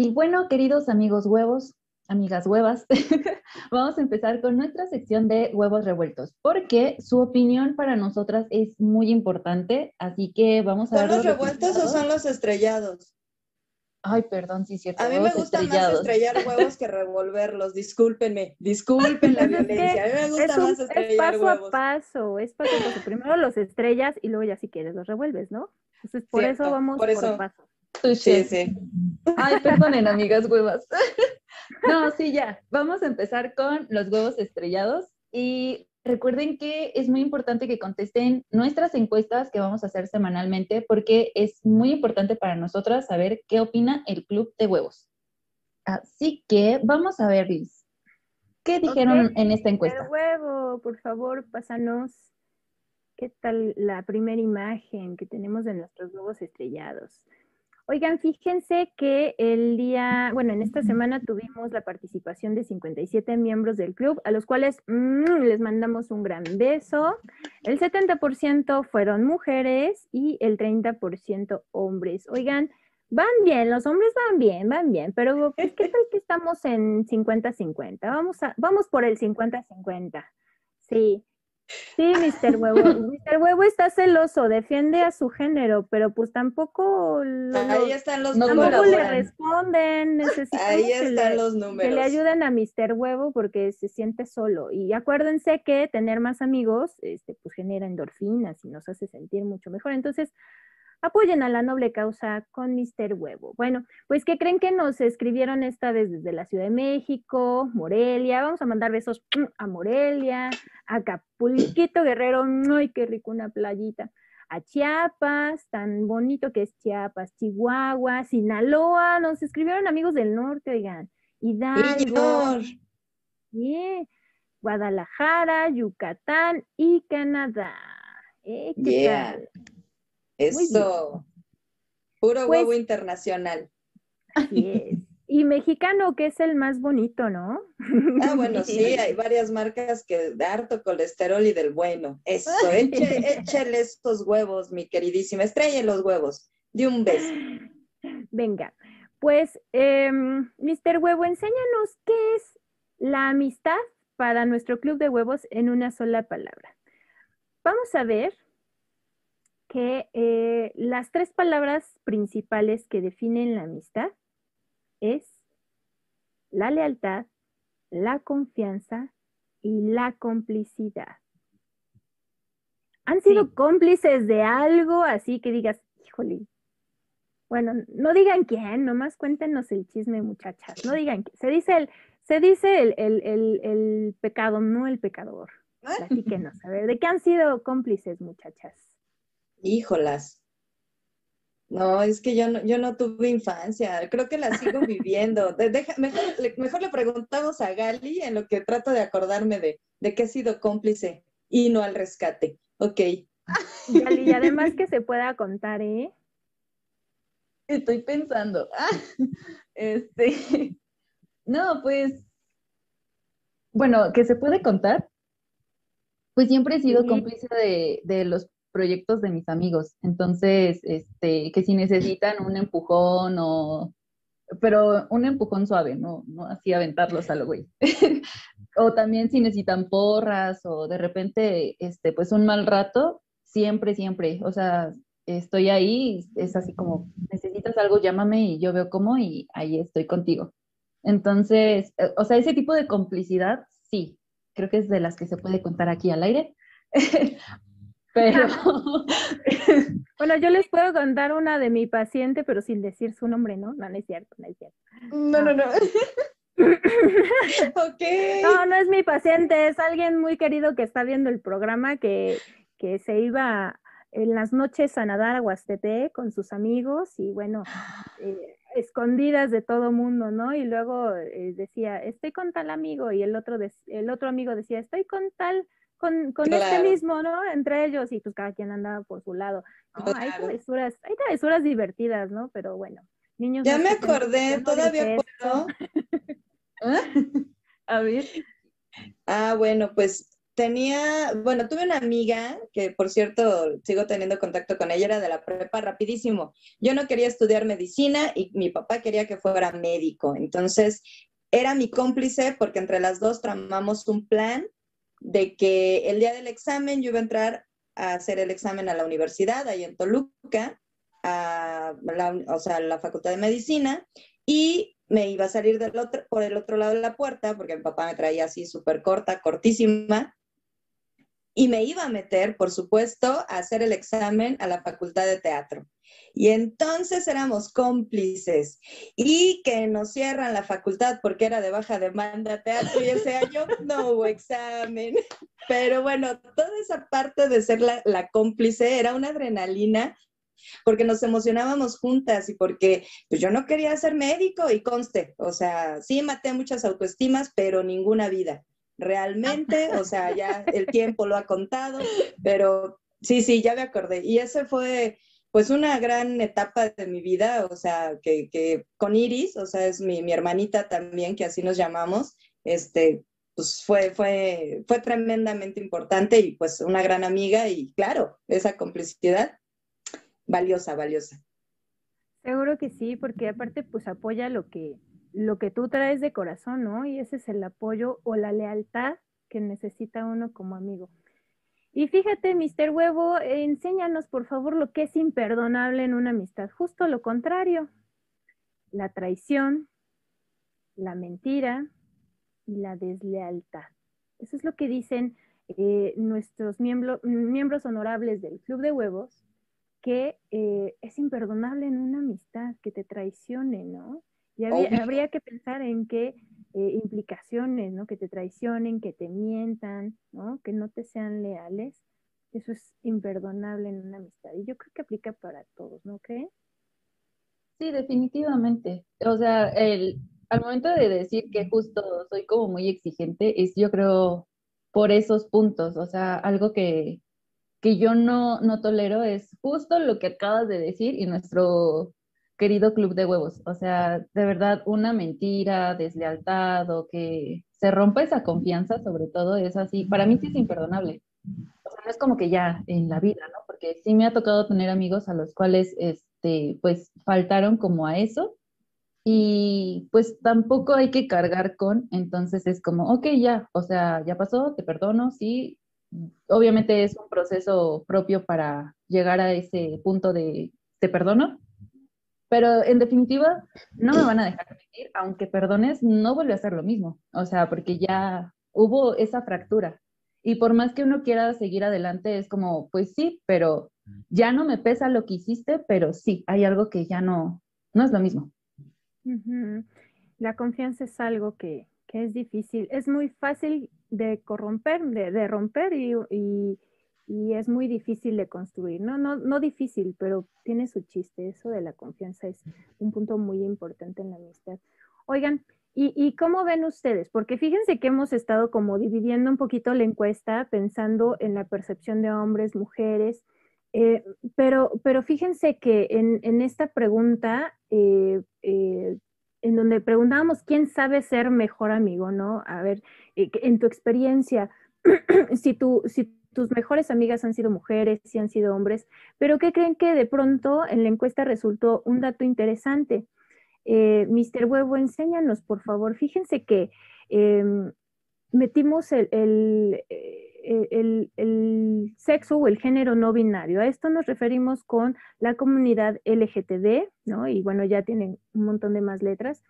Y bueno, queridos amigos huevos, amigas huevas, <laughs> vamos a empezar con nuestra sección de huevos revueltos, porque su opinión para nosotras es muy importante, así que vamos a ¿Son ver los revueltos o son los estrellados? Ay, perdón, sí es cierto. A mí me gusta más estrellar <laughs> huevos que revolverlos. Discúlpenme, disculpen la <laughs> es violencia. A mí me Es, gusta un- más es estrellar paso huevos. a paso, es paso a paso. Primero los estrellas y luego ya si quieres los revuelves, ¿no? Entonces por Cierto, eso vamos por por, eso. Sí, sí. Ay, perdonen, amigas huevas. <laughs> No, sí, ya. Vamos a empezar con los huevos estrellados y recuerden que es muy importante que contesten nuestras encuestas que vamos a hacer semanalmente porque es muy importante para nosotras saber qué opina el club de huevos. Así que vamos a ver, Liz. ¿Qué dijeron en esta El encuesta? huevo, por favor, pásanos. ¿Qué tal la primera imagen que tenemos de nuestros huevos estrellados? Oigan, fíjense que el día, bueno, en esta semana tuvimos la participación de 57 miembros del club, a los cuales mm, les mandamos un gran beso. El 70% fueron mujeres y el 30% hombres. Oigan, van bien, los hombres van bien, van bien, pero pues, ¿qué tal que estamos en 50-50? Vamos, a, vamos por el 50-50. Sí. Sí, Mr. Huevo. <laughs> Mr. Huevo está celoso, defiende a su género, pero pues tampoco, lo- Ahí están los No tampoco números. le responden. Necesitamos Ahí que están le- los que le números. ayuden a Mr. Huevo porque se siente solo. Y acuérdense que tener más amigos este, pues genera endorfinas y nos hace sentir mucho mejor. Entonces, apoyen a la noble causa con Mr. Huevo. Bueno, pues ¿qué creen que nos escribieron esta vez desde la Ciudad de México, Morelia? Vamos a mandar besos a Morelia, a Acapulquito Guerrero, ¡ay, qué rico una playita! A Chiapas, tan bonito que es Chiapas, Chihuahua, Sinaloa, nos escribieron amigos del norte, oigan, Hidalgo, yeah, Guadalajara, Yucatán y Canadá. Eh, ¿qué Yeah. tal? Eso. Puro Pues- huevo internacional. Así es. Y mexicano, que es el más bonito, ¿no? Ah, bueno, <laughs> sí, hay varias marcas que de harto colesterol y del bueno. Eso, eche, échale estos huevos, mi queridísima. Estrelle los huevos. De un beso. Venga, pues, em, Mr. Huevo, enséñanos qué es la amistad para nuestro club de huevos en una sola palabra. Vamos a ver que eh, las tres palabras principales que definen la amistad es la lealtad, la confianza y la complicidad. ¿Han sido Sí. cómplices de algo así que digas, híjole? Bueno, no digan quién, nomás cuéntenos el chisme, muchachas. No digan quién. Se dice el, se dice el, el- el- el pecado, no el pecador. Platíquenos, a ver, ¿de qué han sido cómplices, muchachas? Híjolas. No, es que yo no, yo no tuve infancia. Creo que la sigo <laughs> viviendo. Deja- mejor, le, mejor le preguntamos a Gali en lo que trato de acordarme de, de que he sido cómplice y no al rescate. Ok. Gali, Y además que <laughs> se pueda contar, ¿eh? Estoy pensando. Ah, <laughs> este. No, pues. Bueno, que se puede contar. Pues siempre he sido cómplice de, de los proyectos de mis amigos. Entonces, este, que si necesitan un empujón o pero un empujón suave, no, no así aventarlos a lo güey. <laughs> o también si necesitan porras o de repente, este, pues un mal rato, siempre, siempre, o sea, estoy ahí, es así como, necesitas algo, llámame y yo veo cómo y ahí estoy contigo. Entonces, eh, o sea, ese tipo de complicidad, sí, creo que es de las que se puede contar aquí al aire. <laughs> pero... <laughs> bueno, yo les puedo contar una de mi paciente, pero sin decir su nombre, ¿no? No, no es cierto, no es cierto. No, no, no. <laughs> ok. No, no es mi paciente, es alguien muy querido que está viendo el programa que, que se iba en las noches a nadar a Huastepec con sus amigos y bueno, eh, escondidas de todo mundo, ¿no? Y luego eh, decía, estoy con tal amigo y el otro, el otro amigo decía, estoy con tal, con, con este mismo, ¿no? Entre ellos y pues cada quien andaba por su lado. Hay travesuras, hay travesuras divertidas, ¿no? Pero bueno, niños. Ya me acordé, todavía puedo. <laughs> <laughs> A ver. Ah, bueno, pues tenía, bueno, tuve una amiga que, por cierto, sigo teniendo contacto con ella, era de la prepa rapidísimo. Yo no quería estudiar medicina y mi papá quería que fuera médico. Entonces, era mi cómplice porque entre las dos tramamos un plan de que el día del examen yo iba a entrar a hacer el examen a la universidad, ahí en Toluca, a la, o sea, la Facultad de Medicina, y me iba a salir del otro, por el otro lado de la puerta, porque mi papá me traía así súper corta, cortísima, y me iba a meter, por supuesto, a hacer el examen a la Facultad de Teatro. Y entonces éramos cómplices y que nos cierran la facultad porque era de baja demanda teatro y ese año no hubo examen. Pero bueno, toda esa parte de ser la, la cómplice era una adrenalina porque nos emocionábamos juntas y porque pues, yo no quería ser médico y conste, o sea, sí maté muchas autoestimas, pero ninguna vida realmente, o sea, ya <laughs> el tiempo lo ha contado, pero sí, sí, ya me acordé. Y ese fue pues una gran etapa de mi vida, o sea, que, con Iris, o sea, es mi, hermanita también, que así nos llamamos, este, pues fue, fue, fue tremendamente importante y pues una gran amiga y claro, esa complicidad valiosa, valiosa. Seguro que sí, porque aparte pues apoya lo que, lo que tú traes de corazón, ¿no? Y ese es el apoyo o la lealtad que necesita uno como amigo. Y fíjate, Mister Huevo, enséñanos por favor lo que es imperdonable en una amistad. Justo lo contrario, la traición, la mentira y la deslealtad. Eso es lo que dicen eh, nuestros miembros honorables del Club de Huevos, que eh, es imperdonable en una amistad que te traicione, ¿no? Y habría, que pensar en qué eh, implicaciones, ¿no? Que te traicionen, que te mientan, ¿no? Que no te sean leales. Eso es imperdonable en una amistad. Y yo creo que aplica para todos, ¿no creen? Sí, definitivamente. O sea, el, al momento de decir que justo soy como muy exigente, es yo creo por esos puntos. O sea, algo que, que yo no, no tolero es justo lo que acabas de decir y nuestro querido club de huevos. O sea, de verdad, una mentira, deslealtad o que se rompa esa confianza, sobre todo, es así. Para mí sí es imperdonable. O sea, no es como que ya en la vida, ¿no? Porque sí me ha tocado tener amigos a los cuales, este, pues, faltaron como a eso. Y pues tampoco hay que cargar con, entonces es como, ok, ya, o sea, ya pasó, te perdono, sí. Obviamente es un proceso propio para llegar a ese punto de te perdono, pero en definitiva, no me van a dejar mentir, aunque perdones, no vuelve a ser lo mismo. O sea, porque ya hubo esa fractura. Y por más que uno quiera seguir adelante, es como, pues sí, pero ya no me pesa lo que hiciste, pero sí, hay algo que ya no, no es lo mismo. La confianza es algo que, que, es difícil. Es muy fácil de corromper, de, de romper y, y y es muy difícil de construir, ¿no? No, no difícil, pero tiene su chiste. Eso de la confianza es un punto muy importante en la amistad. Oigan, ¿y, y cómo ven ustedes? Porque fíjense que hemos estado como dividiendo un poquito la encuesta, pensando en la percepción de hombres, mujeres, eh, pero, pero fíjense que en, en esta pregunta, eh, eh, en donde preguntábamos quién sabe ser mejor amigo, ¿no? A ver, en tu experiencia, <clears throat> si tú, si tus mejores amigas han sido mujeres y han sido hombres, pero ¿qué creen que de pronto en la encuesta resultó un dato interesante? Eh, Mr. Huevo, enséñanos, por favor. Fíjense que em, metimos el, el, el, sexo o el género no binario. A esto nos referimos con la comunidad LGTB, ¿no? Y bueno, ya tienen un montón de más letras.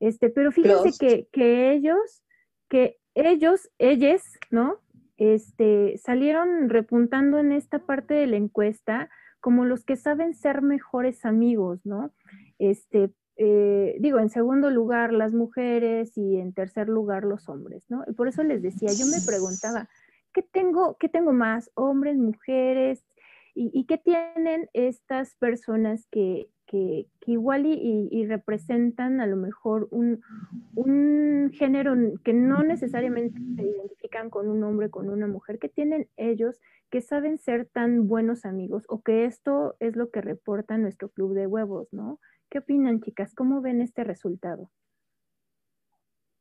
Este, pero fíjense que, que, ellos, que ellos, ellas, ¿no? Este, salieron repuntando en esta parte de la encuesta como los que saben ser mejores amigos, ¿no? Este, eh, digo, en segundo lugar las mujeres y en tercer lugar los hombres, ¿no? Y por eso les decía, yo me preguntaba, ¿qué tengo, qué tengo más? ¿Hombres, mujeres? ¿Y, qué tienen estas personas que, que, igual y, representan a lo mejor un, un, género que no necesariamente se identifican con un hombre, con una mujer, que tienen ellos que saben ser tan buenos amigos o que esto es lo que reporta nuestro club de huevos, ¿no? ¿Qué opinan, chicas? ¿Cómo ven este resultado?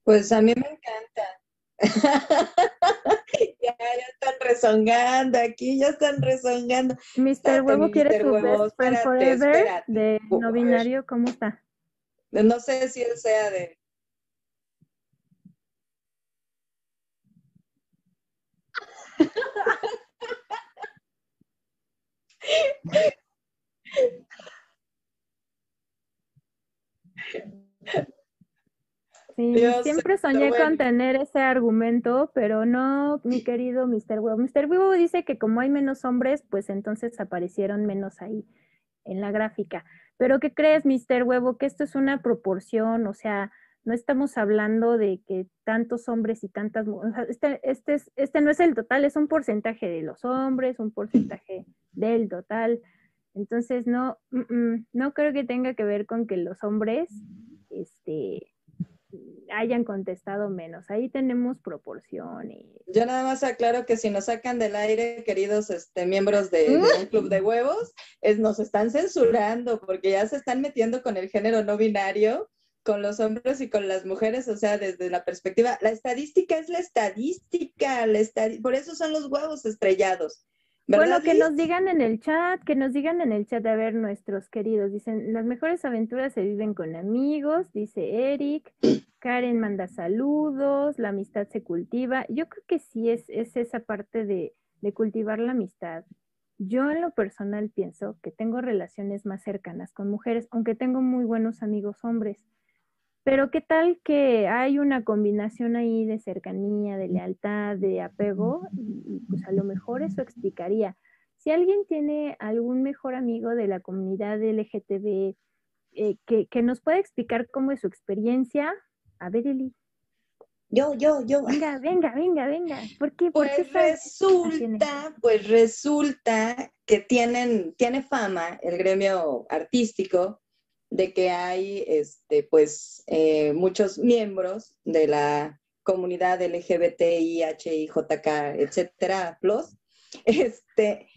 Pues a mí me encanta. <laughs> ya, están rezongando aquí, ya están rezongando. Mr. Huevo quiere su best friend forever de no binario, ¿cómo está? No sé si él sea de. <laughs> Sí, siempre soñé con tener ese argumento, pero no, mi querido Mr. Huevo. Mr. Huevo dice que como hay menos hombres, pues entonces aparecieron menos ahí en la gráfica. Pero ¿qué crees, Mr. Huevo? Que esto es una proporción, o sea, no estamos hablando de que tantos hombres y tantas mujeres, este, este, este no es el total, es un porcentaje de los hombres, un porcentaje del total. Entonces, no, no creo que tenga que ver con que los hombres, este, hayan contestado menos. Ahí tenemos proporciones. Yo nada más aclaro que si nos sacan del aire, queridos este, miembros de, un club de huevos, es, nos están censurando porque ya se están metiendo con el género no binario, con los hombres y con las mujeres, o sea, desde la perspectiva, la estadística es la estadística, por eso son los huevos estrellados. Bueno, que nos digan en el chat, que nos digan en el chat, a ver, nuestros queridos, dicen, las mejores aventuras se viven con amigos, dice Eric, Karen manda saludos, la amistad se cultiva. Yo creo que sí es, es esa parte de, de cultivar la amistad. Yo en lo personal pienso que tengo relaciones más cercanas con mujeres, aunque tengo muy buenos amigos hombres. Pero qué tal que hay una combinación ahí de cercanía, de lealtad, de apego, y, pues a lo mejor eso explicaría. Si alguien tiene algún mejor amigo de la comunidad LGTB eh, que, que, nos pueda explicar cómo es su experiencia, a ver, Eli. Yo, yo, yo. Venga, venga, venga, venga. ¿Por qué? pues resulta, pues resulta que tienen, tiene fama el gremio artístico de que hay este, pues, eh, muchos miembros de la comunidad LGBTI, HIJK, etcétera, plus. Este,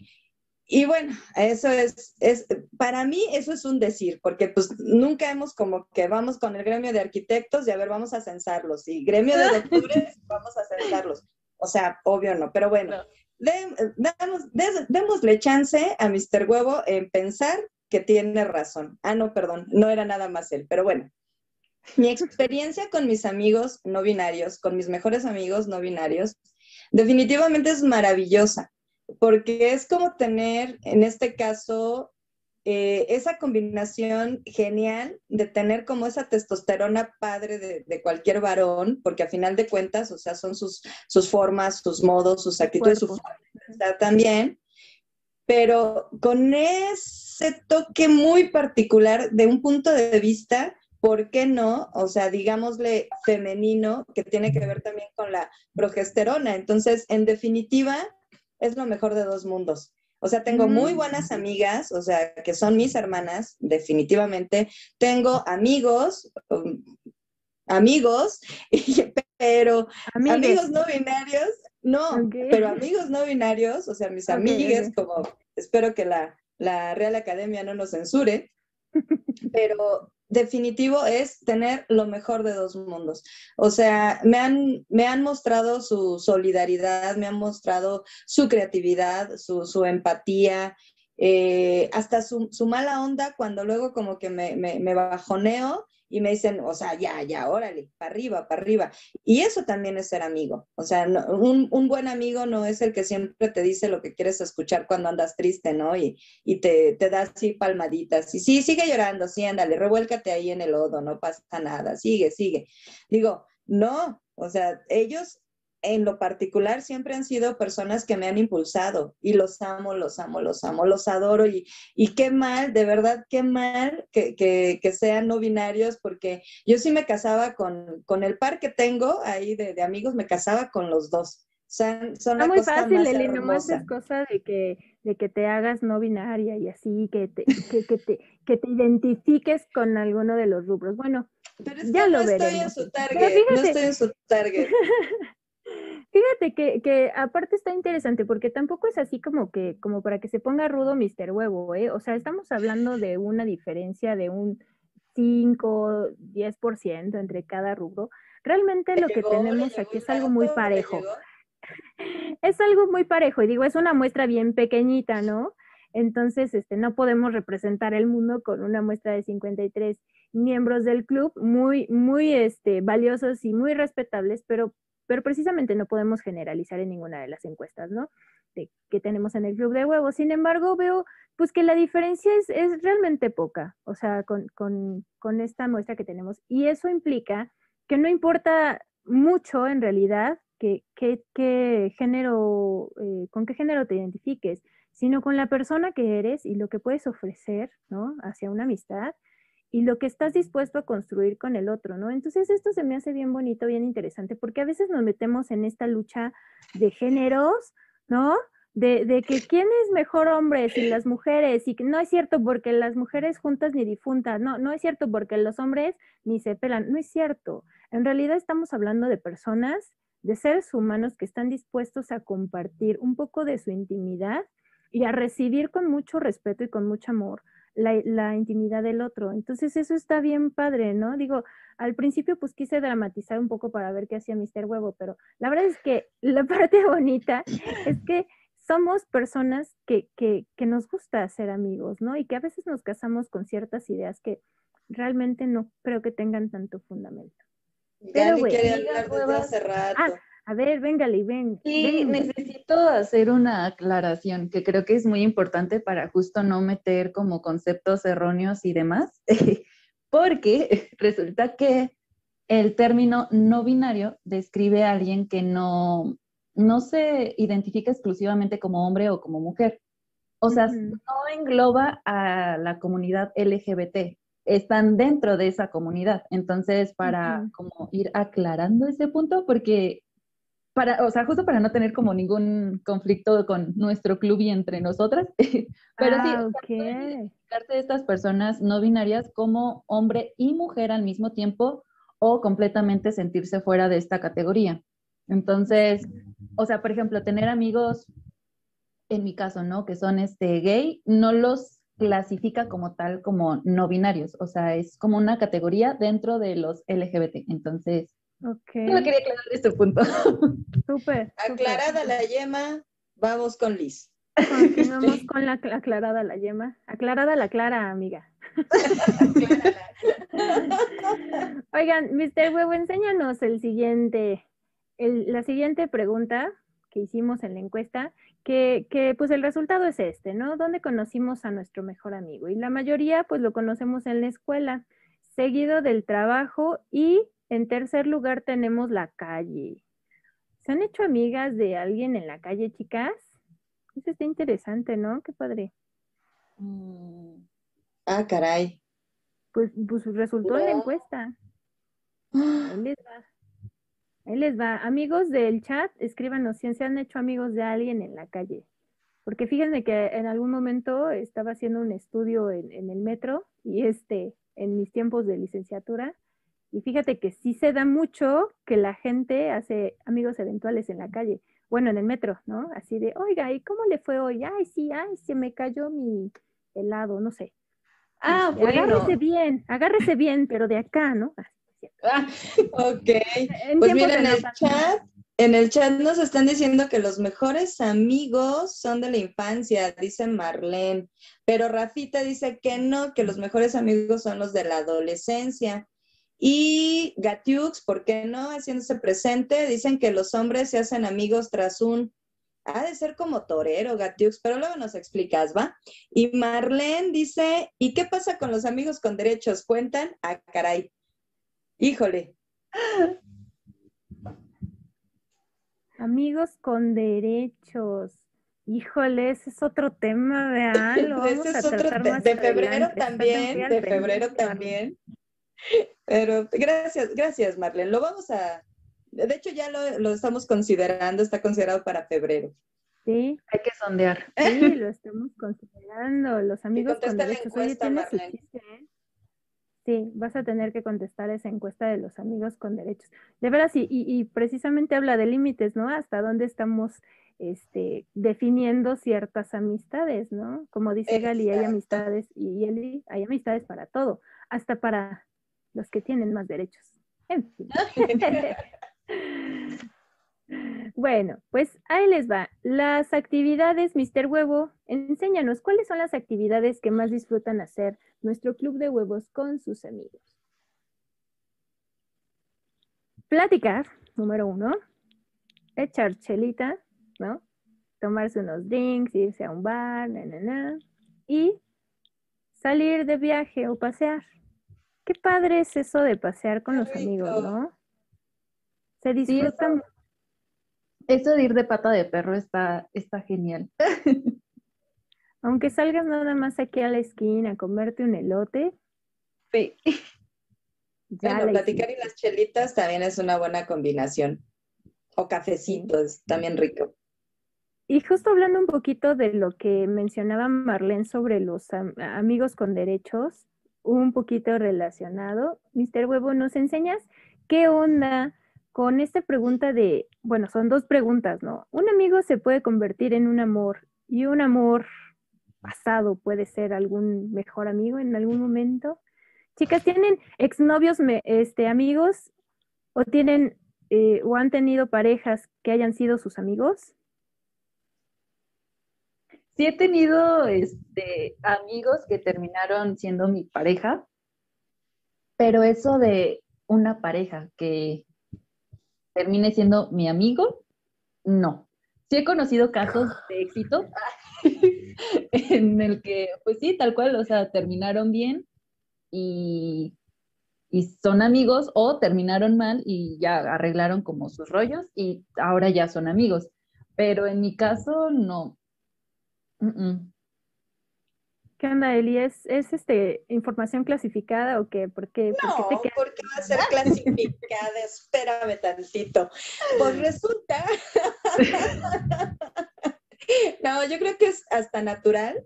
y bueno, eso es, es, para mí eso es un decir, porque pues nunca hemos como que vamos con el gremio de arquitectos y a ver, vamos a censarlos, y gremio de <laughs> doctores, vamos a censarlos. O sea, obvio no, pero bueno, démosle chance a Mr. Huevo en pensar que tiene razón. Ah, no, perdón, no era nada más él, pero bueno. Mi experiencia con mis amigos no binarios, con mis mejores amigos no binarios, definitivamente es maravillosa, porque es como tener, en este caso, eh, esa combinación genial de tener como esa testosterona padre de, cualquier varón, porque a final de cuentas, o sea, son sus, sus formas, sus modos, sus actitudes, su forma de también, pero con ese toque muy particular de un punto de vista, ¿por qué no? O sea, digámosle femenino, que tiene que ver también con la progesterona. Entonces, en definitiva, es lo mejor de dos mundos. O sea, tengo muy buenas amigas, o sea, que son mis hermanas, definitivamente. Tengo amigos, um, amigos, <laughs> pero amigos no binarios, no, pero amigos no binarios, o sea, mis amigas, como espero que la, Real Academia no nos censure, <laughs> pero definitivo es tener lo mejor de dos mundos. O sea, me han, me han mostrado su solidaridad, me han mostrado su creatividad, su, empatía, eh, hasta su, mala onda cuando luego como que me, bajoneo y me dicen, o sea, ya, ya, órale, para arriba, para arriba. Y eso también es ser amigo. O sea, un, un, buen amigo no es el que siempre te dice lo que quieres escuchar cuando andas triste, ¿no? Y, y te, te da así palmaditas. Y sí, sigue llorando, sí, ándale, revuélcate ahí en el lodo, no pasa nada, sigue, sigue. Digo, no, o sea, ellos en lo particular siempre han sido personas que me han impulsado y los amo, los amo, los amo, los adoro y, y qué mal, de verdad, qué mal que, que, sean no binarios porque yo sí me casaba con, con el par que tengo ahí de, de amigos, me casaba con los dos. Son, son muy fácil, Eli, nomás es cosa de que, de que te hagas no binaria y así, que te, que, que te, que te identifiques con alguno de los rubros. Bueno, ya lo no Estoy en su target, no estoy en su target. <laughs> Fíjate que, que, aparte está interesante porque tampoco es así como que, como para que se ponga rudo Mr. Huevo, ¿eh? O sea, estamos hablando de una diferencia de un 5, 10% entre cada rubro. Realmente lo que tenemos aquí es algo muy parejo. <laughs> Es algo muy parejo y digo, es una muestra bien pequeñita, ¿no? Entonces, este, no podemos representar el mundo con una muestra de 53 miembros del club, muy, muy este, valiosos y muy respetables, pero pero precisamente no podemos generalizar en ninguna de las encuestas, ¿no? que tenemos en el club de huevos. Sin embargo, veo pues que la diferencia es, es realmente poca, o sea, con, con, con, esta muestra que tenemos. Y eso implica que no importa mucho en realidad que, que, género, eh, con qué género te identifiques, sino con la persona que eres y lo que puedes ofrecer, ¿no? Hacia una amistad y lo que estás dispuesto a construir con el otro, ¿no? Entonces esto se me hace bien bonito, bien interesante, porque a veces nos metemos en esta lucha de géneros, ¿no? De, que quién es mejor hombre, si las mujeres, y que no es cierto porque las mujeres juntas ni difuntas, no, no es cierto porque los hombres ni se pelan, no es cierto. En realidad estamos hablando de personas, de seres humanos que están dispuestos a compartir un poco de su intimidad y a recibir con mucho respeto y con mucho amor la, intimidad del otro. Entonces eso está bien padre, ¿no? Digo, al principio pues quise dramatizar un poco para ver qué hacía Mister Huevo, pero la verdad es que <laughs> la parte bonita es <laughs> que somos personas que, que, que nos gusta ser amigos, ¿no? Y que a veces nos casamos con ciertas ideas que realmente no creo que tengan tanto fundamento. Pero, bueno, hace rato. Ah, a ver, véngale, ven. Sí, necesito hacer una aclaración que creo que es muy importante para justo no meter como conceptos erróneos y demás, <laughs> porque resulta que el término no binario describe a alguien que no, no se identifica exclusivamente como hombre o como mujer. O sea, no engloba a la comunidad LGBT, están dentro de esa comunidad. Entonces, para como ir aclarando ese punto, porque para, o sea, justo para no tener como ningún conflicto con nuestro club y entre nosotras, <laughs> pero sí, ah, okay. de estas personas no binarias como hombre y mujer al mismo tiempo o completamente sentirse fuera de esta categoría. Entonces, o sea, por ejemplo, tener amigos, en mi caso, ¿no? Que son este gay, no los clasifica como tal como no binarios, o sea, es como una categoría dentro de los LGBT. Entonces, Ok. No quería aclarar este punto. <laughs> Súper. Aclarada la yema, vamos con Liz. Continuamos <laughs> con la aclarada la yema. Aclarada la clara, amiga. <laughs> Oigan, Mr. Huevo, enséñanos el siguiente, la siguiente pregunta que hicimos en la encuesta, que, que, pues el resultado es este, ¿no? ¿Dónde conocimos a nuestro mejor amigo? Y la mayoría pues lo conocemos en la escuela, seguido del trabajo y en tercer lugar tenemos la calle. ¿Se han hecho amigas de alguien en la calle, chicas? Eso está interesante, ¿no? Qué padre. Mm. Ah, caray. Pues, pues resultó en la encuesta. Ahí les va. Ahí les va. Amigos del chat, escríbanos si se han hecho amigos de alguien en la calle. Porque fíjense que en algún momento estaba haciendo un estudio en, en el metro y este, en mis tiempos de licenciatura, y fíjate que sí se da mucho que la gente hace amigos eventuales en la calle, bueno, en el metro, ¿no? Así de, oiga, ¿y cómo le fue hoy? Ay, sí, ay, se me cayó mi helado, no sé. Ah, este, bueno. Agárrese bien, agárrese bien, pero de acá, ¿no? Ah, <laughs> ok. pues mira, en el chat, en el chat nos están diciendo que los mejores amigos son de la infancia, dice Marlene, pero Rafita dice que no, que los mejores amigos son los de la adolescencia. Y Gatiux, ¿por qué no? Haciéndose presente, dicen que los hombres se hacen amigos tras un ha de ser como torero, Gatiux, pero luego nos explicas, ¿va? Y Marlene dice, ¿y qué pasa con los amigos con derechos? ¿Cuentan? Ah, caray. Híjole. Amigos con derechos. Híjole, ese es otro tema, vean. <laughs> ese es otro de febrero también, de febrero también. Pero gracias, gracias, Marlene. Lo vamos a, de hecho, ya lo, estamos considerando, está considerado para febrero. Sí. Hay que sondear. Sí, lo estamos considerando. Los amigos con derechos. Oye, ¿tienes Sí, vas a tener que contestar esa encuesta de los amigos con derechos. De veras, y, y, precisamente habla de límites, ¿no? Hasta dónde estamos este, definiendo ciertas amistades, ¿no? Como dice Gali, hay amistades, y Eli, hay amistades para todo, hasta para los que tienen más derechos. En fin. <laughs> Bueno, pues ahí les va. Las actividades, Mr. Huevo, enséñanos, ¿cuáles son las actividades que más disfrutan hacer nuestro club de huevos con sus amigos? Platicar, número uno. Echar chelita, ¿no? Tomarse unos drinks, irse a un bar, na, na, na. Y salir de viaje o pasear. Qué padre es eso de pasear con los amigos, ¿no? Se disfruta. eso, de ir de pata de perro está, está genial. <laughs> Aunque salgas nada más aquí a la esquina a comerte un elote. Sí. bueno, platicar y las chelitas también es una buena combinación. O cafecitos, también rico. Y justo hablando un poquito de lo que mencionaba Marlene sobre los amigos con derechos, un poquito relacionado, Mr. Huevo, ¿nos enseñas qué onda con esta pregunta de, bueno, son dos preguntas, ¿no? Un amigo se puede convertir en un amor y un amor pasado puede ser algún mejor amigo en algún momento. Chicas, ¿tienen exnovios, este, amigos o tienen eh, o han tenido parejas que hayan sido sus amigos? Sí he tenido este, amigos que terminaron siendo mi pareja, pero eso de una pareja que termine siendo mi amigo, no. Sí he conocido casos de éxito <laughs> en el que, pues sí, tal cual, o sea, terminaron bien y, y son amigos o terminaron mal y ya arreglaron como sus rollos y ahora ya son amigos. Pero en mi caso, no. ¿Qué onda, Eli? ¿Es, este, información clasificada o qué? ¿Por qué, no, ¿por qué, va a ser clasificada? <laughs> Espérame tantito. Pues resulta... <laughs> no, yo creo que es hasta natural,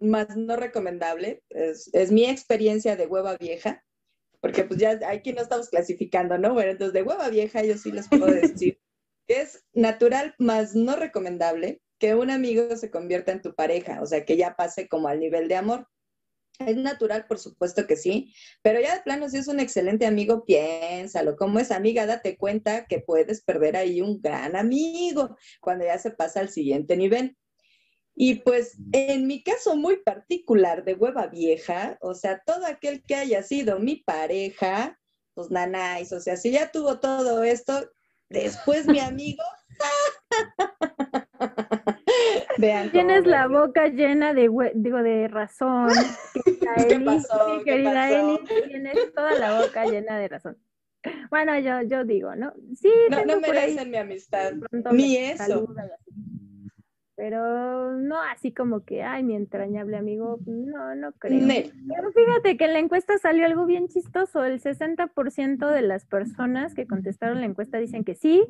más no recomendable. Es, es, mi experiencia de hueva vieja, porque pues ya aquí no estamos clasificando, ¿no? Bueno, entonces de hueva vieja yo sí les puedo decir <laughs> que es natural, más no recomendable que un amigo se convierta en tu pareja, o sea, que ya pase como al nivel de amor. Es natural, por supuesto que sí, pero ya de plano, si es un excelente amigo, piénsalo. Como es amiga, date cuenta que puedes perder ahí un gran amigo cuando ya se pasa al siguiente nivel. Y pues en mi caso muy particular de hueva vieja, o sea, todo aquel que haya sido mi pareja, pues nanáis, o sea, si ya tuvo todo esto, después mi amigo, <laughs> Tienes la boca llena de, digo, de razón. <laughs> ¿Qué pasó? querida Eli, tienes toda la boca llena de razón. Bueno, yo, yo digo, ¿no? Sí, no, no merecen mi amistad, ni eso. Pero no así como que, ay, mi entrañable amigo, no, no creo. Pero fíjate que en la encuesta salió algo bien chistoso. El 60% de las personas que contestaron la encuesta dicen que sí,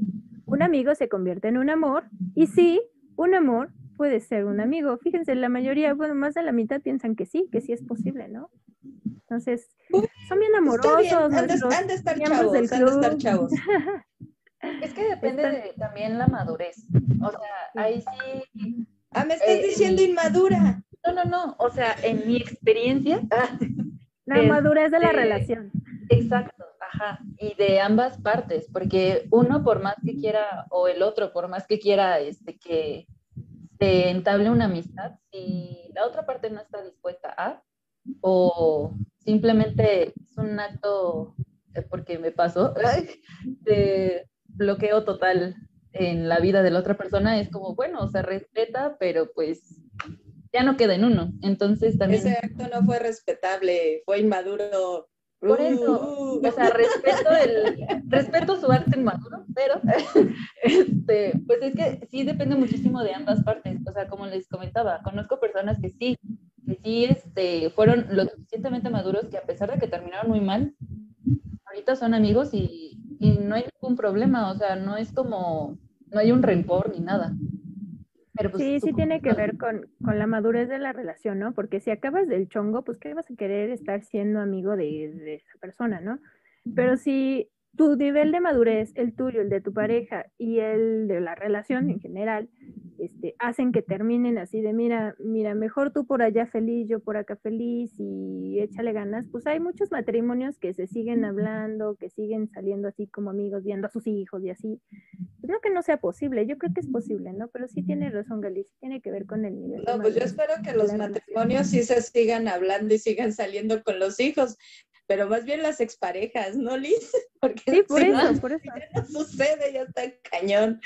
un amigo se convierte en un amor y sí, un amor puede ser un amigo. Fíjense, la mayoría, bueno, más de la mitad piensan que sí, que sí es posible, ¿no? Entonces, son bien amorosos. Han, de, estar chavos, han de estar chavos. <laughs> Es que depende de también la madurez. O sea, ahí sí. Ah, me estás eh, diciendo inmadura. No, no, no. O sea, en mi experiencia. <laughs> la madurez de la relación. Exacto, ajá. Y de ambas partes, porque uno por más que quiera, o el otro por más que quiera este, que se entable una amistad, si la otra parte no está dispuesta a, o simplemente es un acto eh, porque me pasó, de bloqueo total en la vida de la otra persona, es como, bueno, se respeta, pero pues ya no queda en uno. Entonces también... Ese acto no fue respetable, fue inmaduro. Por eso, Uh. o sea, respeto, el, respeto su arte inmaduro, pero <laughs> este, pues es que sí depende muchísimo de ambas partes. O sea, como les comentaba, conozco personas que sí, que sí este, fueron lo suficientemente maduros que a pesar de que terminaron muy mal, ahorita son amigos y, y no hay ningún problema. O sea, no es como, no hay un rencor ni nada. Pero pues, Sí, sí tiene que ver con, con la madurez de la relación, ¿no? Porque si acabas del chongo, pues ¿qué vas a querer estar siendo amigo de, de esa persona, ¿no? Pero si tu nivel de madurez, el tuyo, el de tu pareja y el de la relación en general, este, hacen que terminen así de, mira, mira, mejor tú por allá feliz, yo por acá feliz y échale ganas, pues hay muchos matrimonios que se siguen hablando, que siguen saliendo así como amigos, viendo a sus hijos y así. No que no sea posible, yo creo que es posible, ¿no? Pero sí tiene razón, Galicia, tiene que ver con el nivel. de No, pues yo espero que los la relación. matrimonios sí se sigan hablando y sigan saliendo con los hijos, pero más bien las exparejas, ¿no, Liz? <laughs> Porque Sí, por si eso, no, <laughs> por eso. no sucede, ya está cañón.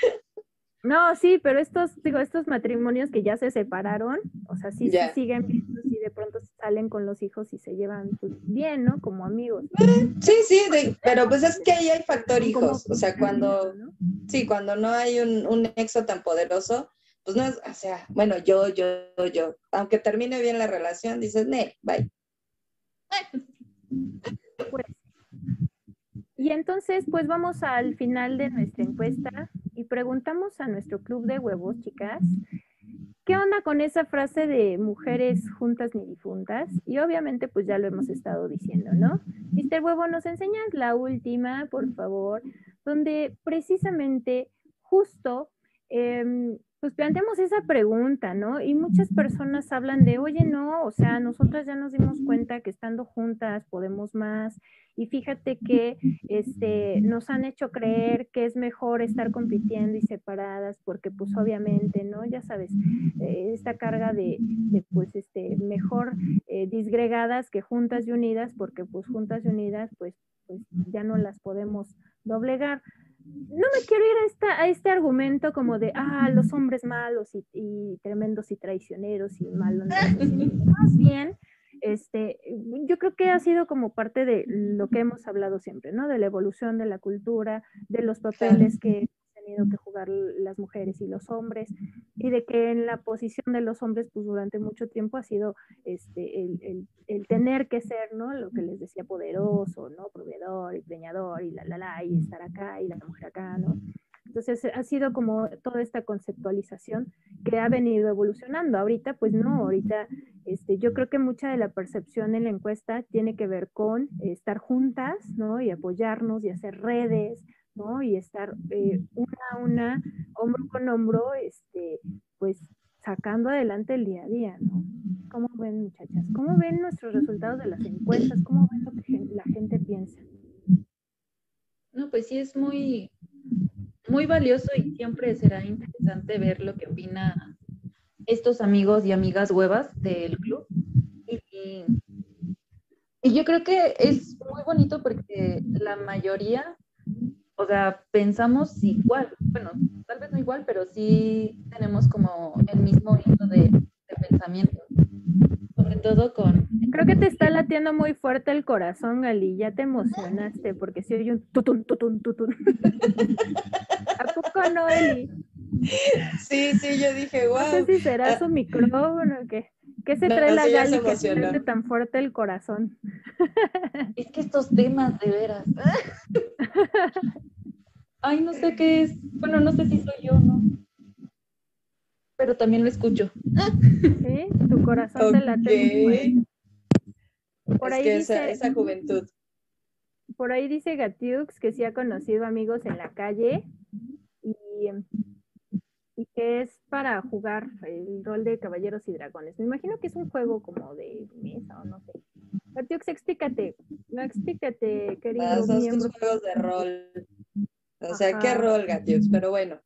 No, sí, pero estos, digo, estos matrimonios que ya se separaron, o sea, sí, sí Ya. siguen vivos y de pronto salen con los hijos y se llevan pues, bien, ¿no? Como amigos. Sí, sí, de- pero pues es que ahí hay factor hijos, o sea, cuando, ¿no? sí, cuando no hay un, un nexo tan poderoso, pues no es, o sea, bueno, yo, yo, yo, aunque termine bien la relación, dices, ne, bye. Pues. Y entonces, pues vamos al final de nuestra encuesta y preguntamos a nuestro club de huevos, chicas, ¿qué onda con esa frase de mujeres juntas ni difuntas? Y obviamente, pues ya lo hemos estado diciendo, ¿no? Mr. Huevo, ¿nos enseñas la última, por favor? Donde precisamente, justo, em, pues planteamos esa pregunta, ¿no? Y muchas personas hablan de, oye, no, o sea, nosotras ya nos dimos cuenta que estando juntas podemos más. Y fíjate que este, nos han hecho creer que es mejor estar compitiendo y separadas, porque pues obviamente, ¿no? Ya sabes, eh, esta carga de, de, pues este, mejor eh, disgregadas que juntas y unidas, porque pues juntas y unidas, pues, pues ya no las podemos doblegar no me quiero ir a, esta, a este argumento como de, ah, los hombres malos y, y tremendos y traicioneros y malos. <laughs> Más bien, este, yo creo que ha sido como parte de lo que hemos hablado siempre, ¿no? De la evolución de la cultura, de los papeles que tenido que jugar las mujeres y los hombres, y de que en la posición de los hombres, pues durante mucho tiempo ha sido este, el, el, el tener que ser, ¿no? Lo que les decía poderoso, ¿no? Proveedor y preñador y la, la, la, y estar acá y la mujer acá, ¿no? Entonces ha sido como toda esta conceptualización que ha venido evolucionando. Ahorita, pues no, ahorita este, yo creo que mucha de la percepción en la encuesta tiene que ver con estar juntas, ¿no? Y apoyarnos y hacer redes, ¿no? Y estar eh, una a una, hombro con hombro, este, pues sacando adelante el día a día, ¿no? ¿Cómo ven, muchachas? ¿Cómo ven nuestros resultados de las encuestas? ¿Cómo ven lo que la gente piensa? No, pues sí es muy, muy valioso y siempre será interesante ver lo que opina estos amigos y amigas huevas del club. Y, y yo creo que es muy bonito porque la mayoría, o sea, pensamos igual, bueno, tal vez no igual, pero sí tenemos como el mismo hilo de, de pensamiento, sobre todo con... Creo que te está latiendo muy fuerte el corazón, Gali, ya te emocionaste porque si oye un tutun, tutun, tutun. <laughs> ¿A poco no, Eli? Sí, sí, yo dije, wow. No sé si será su micrófono o qué. ¿Qué se trae la Gali se que siente tan fuerte el corazón? <laughs> Es que estos temas, de veras. <laughs> Ay, no sé qué es. Bueno, no sé si soy yo, ¿no? Pero también lo escucho. ¿Sí? Tu corazón te late muy. Por es ahí que dice, esa, esa juventud. por ahí dice Gatiux que sí ha conocido amigos en la calle y, y que es para jugar el rol de caballeros y dragones. Me imagino que es un juego como de mesa o no sé. Gatiux, explícate, no explícate, querido Ah, son miembro. juegos de rol. O sea, qué rol, Gatiux, pero bueno.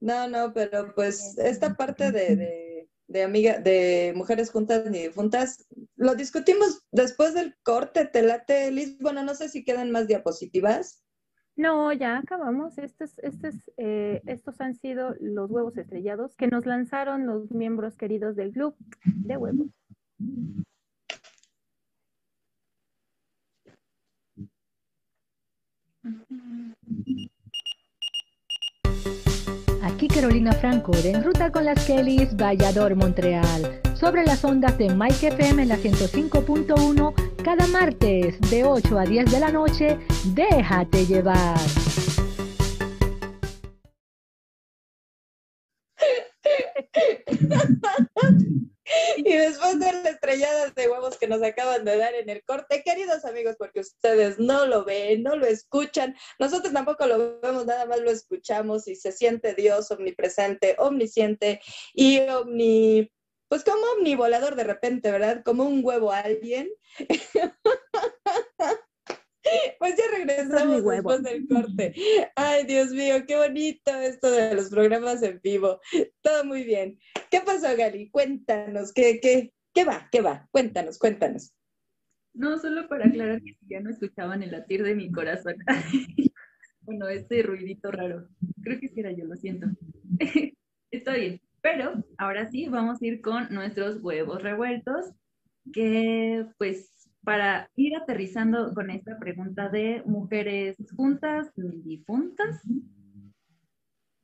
No, no, pero pues esta parte de, de, de amiga, de mujeres juntas ni difuntas, lo discutimos después del corte, te late, Liz. Bueno, no sé si quedan más diapositivas. No, ya acabamos. Estos, estos, eh, estos han sido los huevos estrellados que nos lanzaron los miembros queridos del club de huevos. Aquí Carolina Franco En Ruta con las Kellys, Vallador, Montreal. Sobre las ondas de Mike FM en la 105.1, cada martes de 8 a 10 de la noche, déjate llevar. <laughs> Y después de las estrelladas de huevos que nos acaban de dar en el corte, queridos amigos, porque ustedes no lo ven, no lo escuchan, nosotros tampoco lo vemos, nada más lo escuchamos y se siente Dios omnipresente, omnisciente y omni, pues como omnivolador de repente, ¿verdad? Como un huevo a alguien. <laughs> Pues ya regresamos después del corte. Ay, Dios mío, qué bonito esto de los programas en vivo. Todo muy bien. ¿Qué pasó, Gali? Cuéntanos, ¿qué, qué, qué va? ¿Qué va? Cuéntanos, cuéntanos. No, solo para aclarar que ya no escuchaban el latir de mi corazón. <laughs> bueno, este ruidito raro. Creo que sí era yo, lo siento. <laughs> Está bien. Pero ahora sí, vamos a ir con nuestros huevos revueltos, que pues para ir aterrizando con esta pregunta de mujeres juntas y difuntas.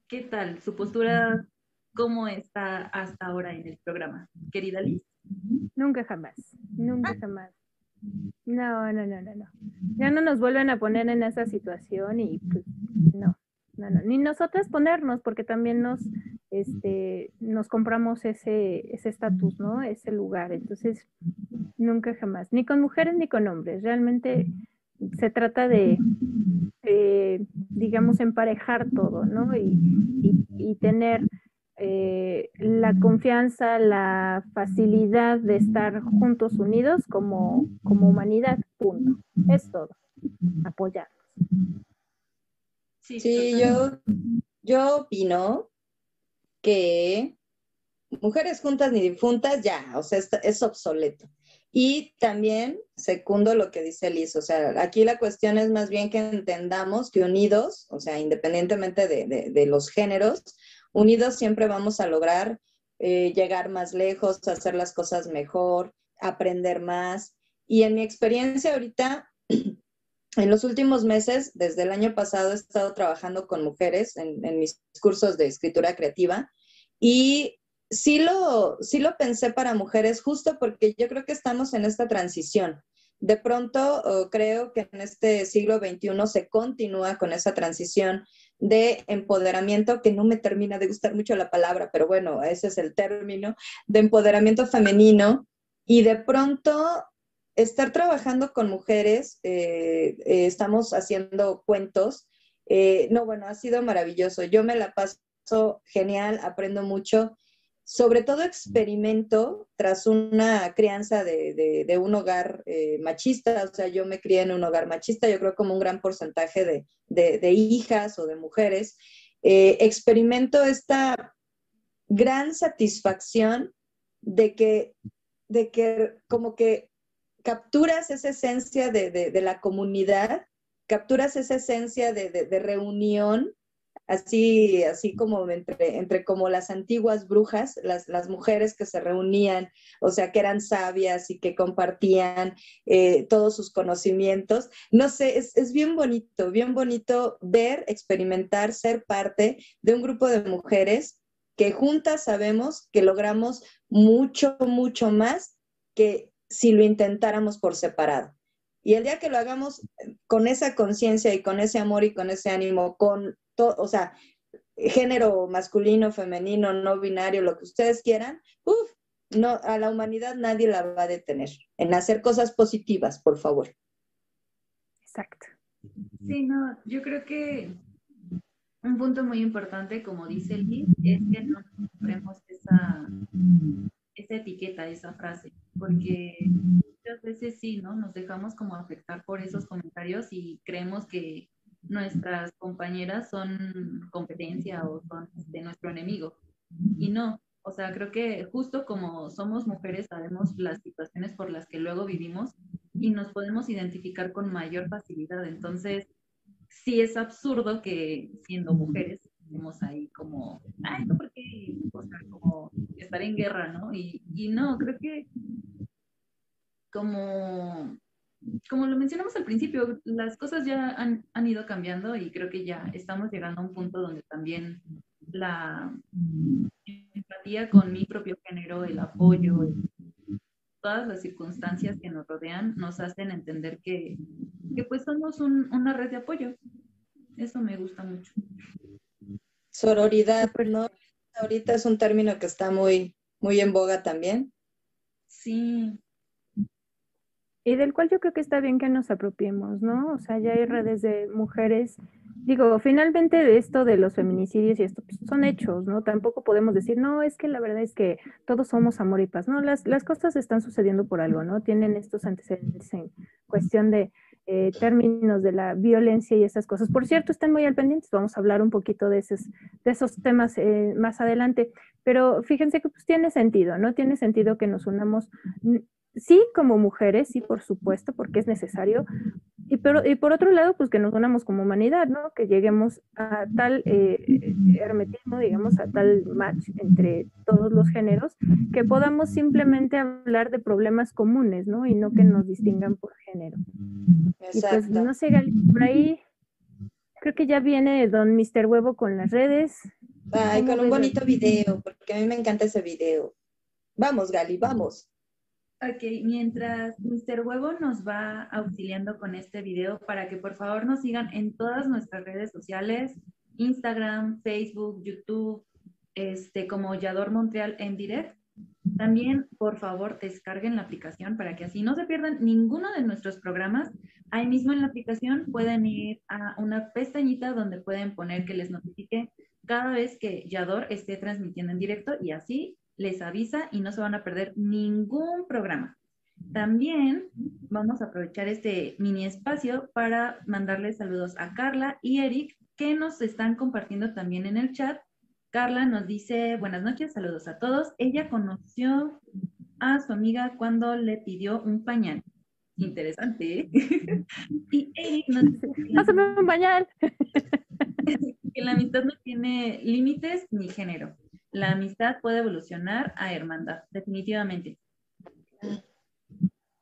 ¿Qué tal? ¿Su postura cómo está hasta ahora en el programa? Querida Liz. Nunca jamás, nunca jamás. No, no, no, no, no. Ya no nos vuelven a poner en esa situación y pues no, no, no. Ni nosotras ponernos, porque también nos, este, nos compramos ese estatus, ¿no? Ese lugar. Entonces, nunca jamás, ni con mujeres ni con hombres. Realmente se trata de, digamos, emparejar todo, ¿no? Y, tener eh, la confianza, la facilidad de estar juntos unidos como, como humanidad, punto. Es todo. Apoyarnos. Sí, yo, yo opino que mujeres juntas ni difuntas ya, o sea, es obsoleto. Y también, secundo lo que dice Liz, o sea, aquí la cuestión es más bien que entendamos que unidos, o sea, independientemente de, los géneros, unidos siempre vamos a lograr eh, llegar más lejos, hacer las cosas mejor, aprender más. Y en mi experiencia ahorita, <clears throat> en los últimos meses, desde el año pasado, he estado trabajando con mujeres en, en mis cursos de escritura creativa y sí lo, sí lo pensé para mujeres justo porque yo creo que estamos en esta transición. De pronto creo que en este siglo XXI se continúa con esa transición de empoderamiento, que no me termina de gustar mucho la palabra, pero bueno, ese es el término, de empoderamiento femenino. Y de pronto estar trabajando con mujeres, eh, eh, estamos haciendo cuentos. Eh, no, bueno, ha sido maravilloso. Yo me la paso genial, aprendo mucho sobre todo experimento tras una crianza de, un hogar machista, o sea, yo me crié en un hogar machista, yo creo como un gran porcentaje de, hijas o de mujeres, experimento esta gran satisfacción de que, de que como que capturas esa esencia de, la comunidad, capturas esa esencia de, reunión así, así como entre, entre como las antiguas brujas, las, las, mujeres que se reunían, o sea, que eran sabias y que compartían eh, todos sus conocimientos. No sé, es, es, bien bonito, bien bonito ver, experimentar, ser parte de un grupo de mujeres que juntas sabemos que logramos mucho, mucho más que si lo intentáramos por separado. Y el día que lo hagamos con esa conciencia y con ese amor y con ese ánimo, con o sea, género masculino, femenino, no binario, lo que ustedes quieran, uf, no, a la humanidad nadie la va a detener en hacer cosas positivas, por favor. Exacto. Sí, no, yo creo que un punto muy importante, como dice Liz, es que no nos esa, esa etiqueta, esa frase, porque muchas veces sí, ¿no? Nos dejamos como afectar por esos comentarios y creemos que nuestras compañeras son competencia o son de nuestro enemigo. Y no, O sea, creo que justo como somos mujeres sabemos las situaciones por las que luego vivimos y nos podemos identificar con mayor facilidad. Entonces, sí es absurdo que siendo mujeres estemos ahí como, ay, no, porque, o sea, como estar en guerra, ¿no? Y, y no, creo que como, como lo mencionamos al principio, las cosas ya han, han ido cambiando y creo que ya estamos llegando a un punto donde también la empatía con mi propio género, el apoyo, todas las circunstancias que nos rodean nos hacen entender que, que pues somos un, una red de apoyo. Eso me gusta mucho. Sororidad, ¿no? Ahorita es un término que está muy, muy en boga también. Sí. Y del cual yo creo que está bien que nos apropiemos, ¿no? O sea, ya hay redes de mujeres digo, finalmente esto de los feminicidios y esto pues, son hechos, ¿no? Tampoco podemos decir, no, es que la verdad es que todos somos amor y paz, no, las, las cosas están sucediendo por algo, ¿no? Tienen estos antecedentes en cuestión de eh, términos de la violencia y esas cosas. Por cierto, están muy al pendientes, vamos a hablar un poquito de esos, de esos temas eh, más adelante, pero fíjense que pues tiene sentido, ¿no? Tiene sentido que nos unamos sí como mujeres, sí, por supuesto, porque es necesario, y, pero, y por otro lado, pues que nos unamos como humanidad, ¿no? Que lleguemos a tal eh, hermetismo, digamos, a tal match entre todos los géneros, que podamos simplemente hablar de problemas comunes, ¿no? Y no que nos distingan por género. Y pues, no sé, Gali, por ahí creo que ya viene don Mr. Huevo con las redes. Ay, con un bonito video, porque a mí me encanta ese video. Vamos, Gali, vamos. Ok, mientras Mr. Huevo nos va auxiliando con este video para que por favor nos sigan en todas nuestras redes sociales, Instagram, Facebook, YouTube, este, como Yador Montreal en direct. También, por favor, descarguen la aplicación para que así no se pierdan ninguno de nuestros programas. Ahí mismo en la aplicación pueden ir a una pestañita donde pueden poner que les notifique cada vez que Yador esté transmitiendo en directo y así les avisa y no se van a perder ningún programa. También vamos a aprovechar este mini espacio para mandarles saludos a Carla y Eric que nos están compartiendo también en el chat. Carla nos dice buenas noches, saludos a todos. Ella conoció a su amiga cuando le pidió un pañal. Interesante. ¿eh? <laughs> y Eric nos dice... Pásame un pañal. <laughs> que la amistad no tiene límites ni género la amistad puede evolucionar a hermandad, definitivamente.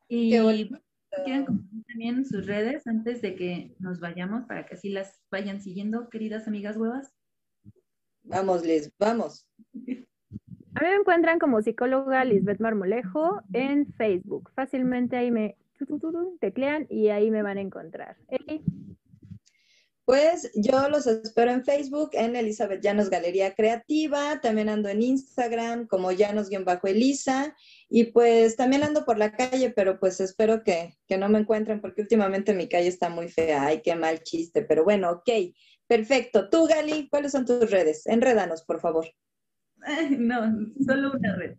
Y quieren compartir también sus redes antes de que nos vayamos para que así las vayan siguiendo, queridas amigas huevas. Vamos, Liz, vamos. A mí me encuentran como psicóloga Lisbeth Marmolejo en Facebook. Fácilmente ahí me teclean y ahí me van a encontrar. Pues yo los espero en Facebook, en Elizabeth Llanos Galería Creativa, también ando en Instagram como Llanos-Elisa y pues también ando por la calle, pero pues espero que, que, no me encuentren porque últimamente mi calle está muy fea. Ay, qué mal chiste, pero bueno, ok, perfecto. Tú, Gali, ¿cuáles son tus redes? Enrédanos, por favor. No, solo una red.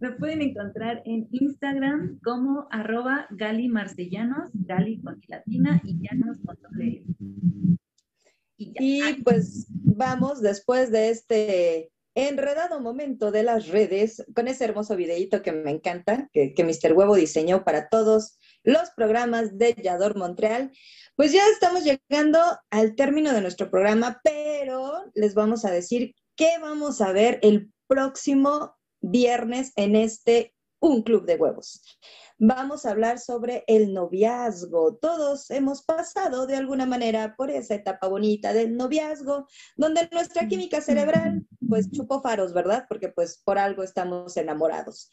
Me pueden encontrar en Instagram como arroba Gali Marcellanos, Gali con latina y Llanos con doble y, pues vamos después de este enredado momento de las redes con ese hermoso videíto que me encanta, que, que Mr. Huevo diseñó para todos los programas de Yador Montreal. Pues ya estamos llegando al término de nuestro programa, pero les vamos a decir qué vamos a ver el próximo viernes en este Un Club de Huevos. Vamos a hablar sobre el noviazgo. Todos hemos pasado de alguna manera por esa etapa bonita del noviazgo, donde nuestra química cerebral pues chupó faros, ¿verdad? Porque pues por algo estamos enamorados.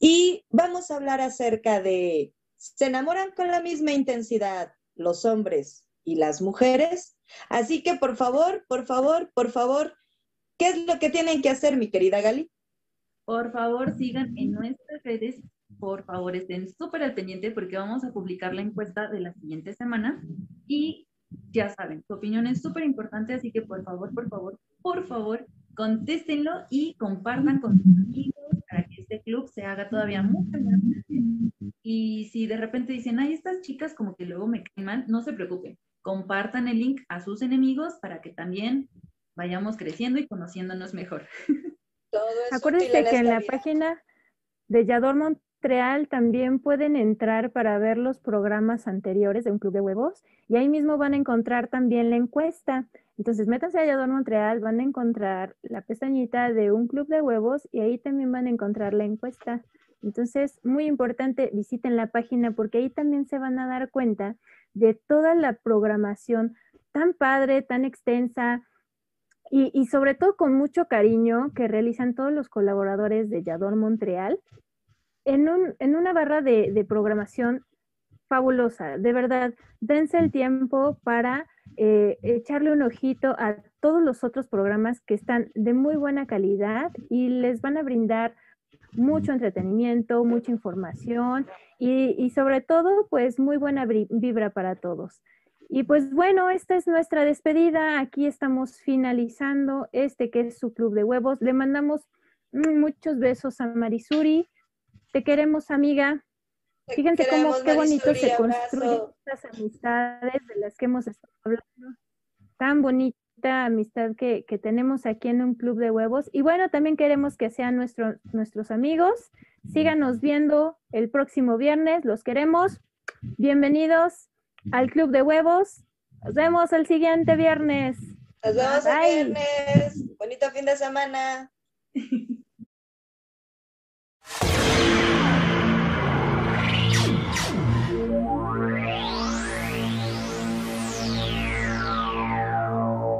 Y vamos a hablar acerca de, ¿se enamoran con la misma intensidad los hombres y las mujeres? Así que por favor, por favor, por favor, ¿qué es lo que tienen que hacer, mi querida Gali? Por favor sigan en nuestras redes, por favor estén súper al pendiente porque vamos a publicar la encuesta de la siguiente semana y ya saben, su opinión es súper importante, así que por favor, por favor, por favor, contéstenlo y compartan con sus amigos para que este club se haga todavía mucho más. Y si de repente dicen, ay, estas chicas como que luego me caen mal, no se preocupen, compartan el link a sus enemigos para que también vayamos creciendo y conociéndonos mejor. <laughs> Acuérdense que en la página de Yador Montreal también pueden entrar para ver los programas anteriores de un club de huevos y ahí mismo van a encontrar también la encuesta. Entonces, métanse a Yador Montreal, van a encontrar la pestañita de un club de huevos y ahí también van a encontrar la encuesta. Entonces, muy importante, visiten la página porque ahí también se van a dar cuenta de toda la programación tan padre, tan extensa y, sobre todo con mucho cariño que realizan todos los colaboradores de Yador Montreal en, una barra de, programación fabulosa. De verdad, dense el tiempo para eh, echarle un ojito a todos los otros programas que están de muy buena calidad y les van a brindar mucho entretenimiento, mucha información y, sobre todo, pues muy buena vibra para todos. Y pues bueno, esta es nuestra despedida. Aquí estamos finalizando este que es su club de huevos. Le mandamos muchos besos a Marisuri. Te queremos, amiga. Fíjense cómo qué bonito se construyen estas amistades de las que hemos estado hablando. Tan bonito amistad que, tenemos aquí en un club de huevos. Y bueno, también queremos que sean nuestros amigos. Síganos viendo el próximo viernes, los queremos. Bienvenidos al Club de Huevos. Nos vemos el siguiente viernes. Nos vemos el viernes. Bonito fin de semana. <laughs>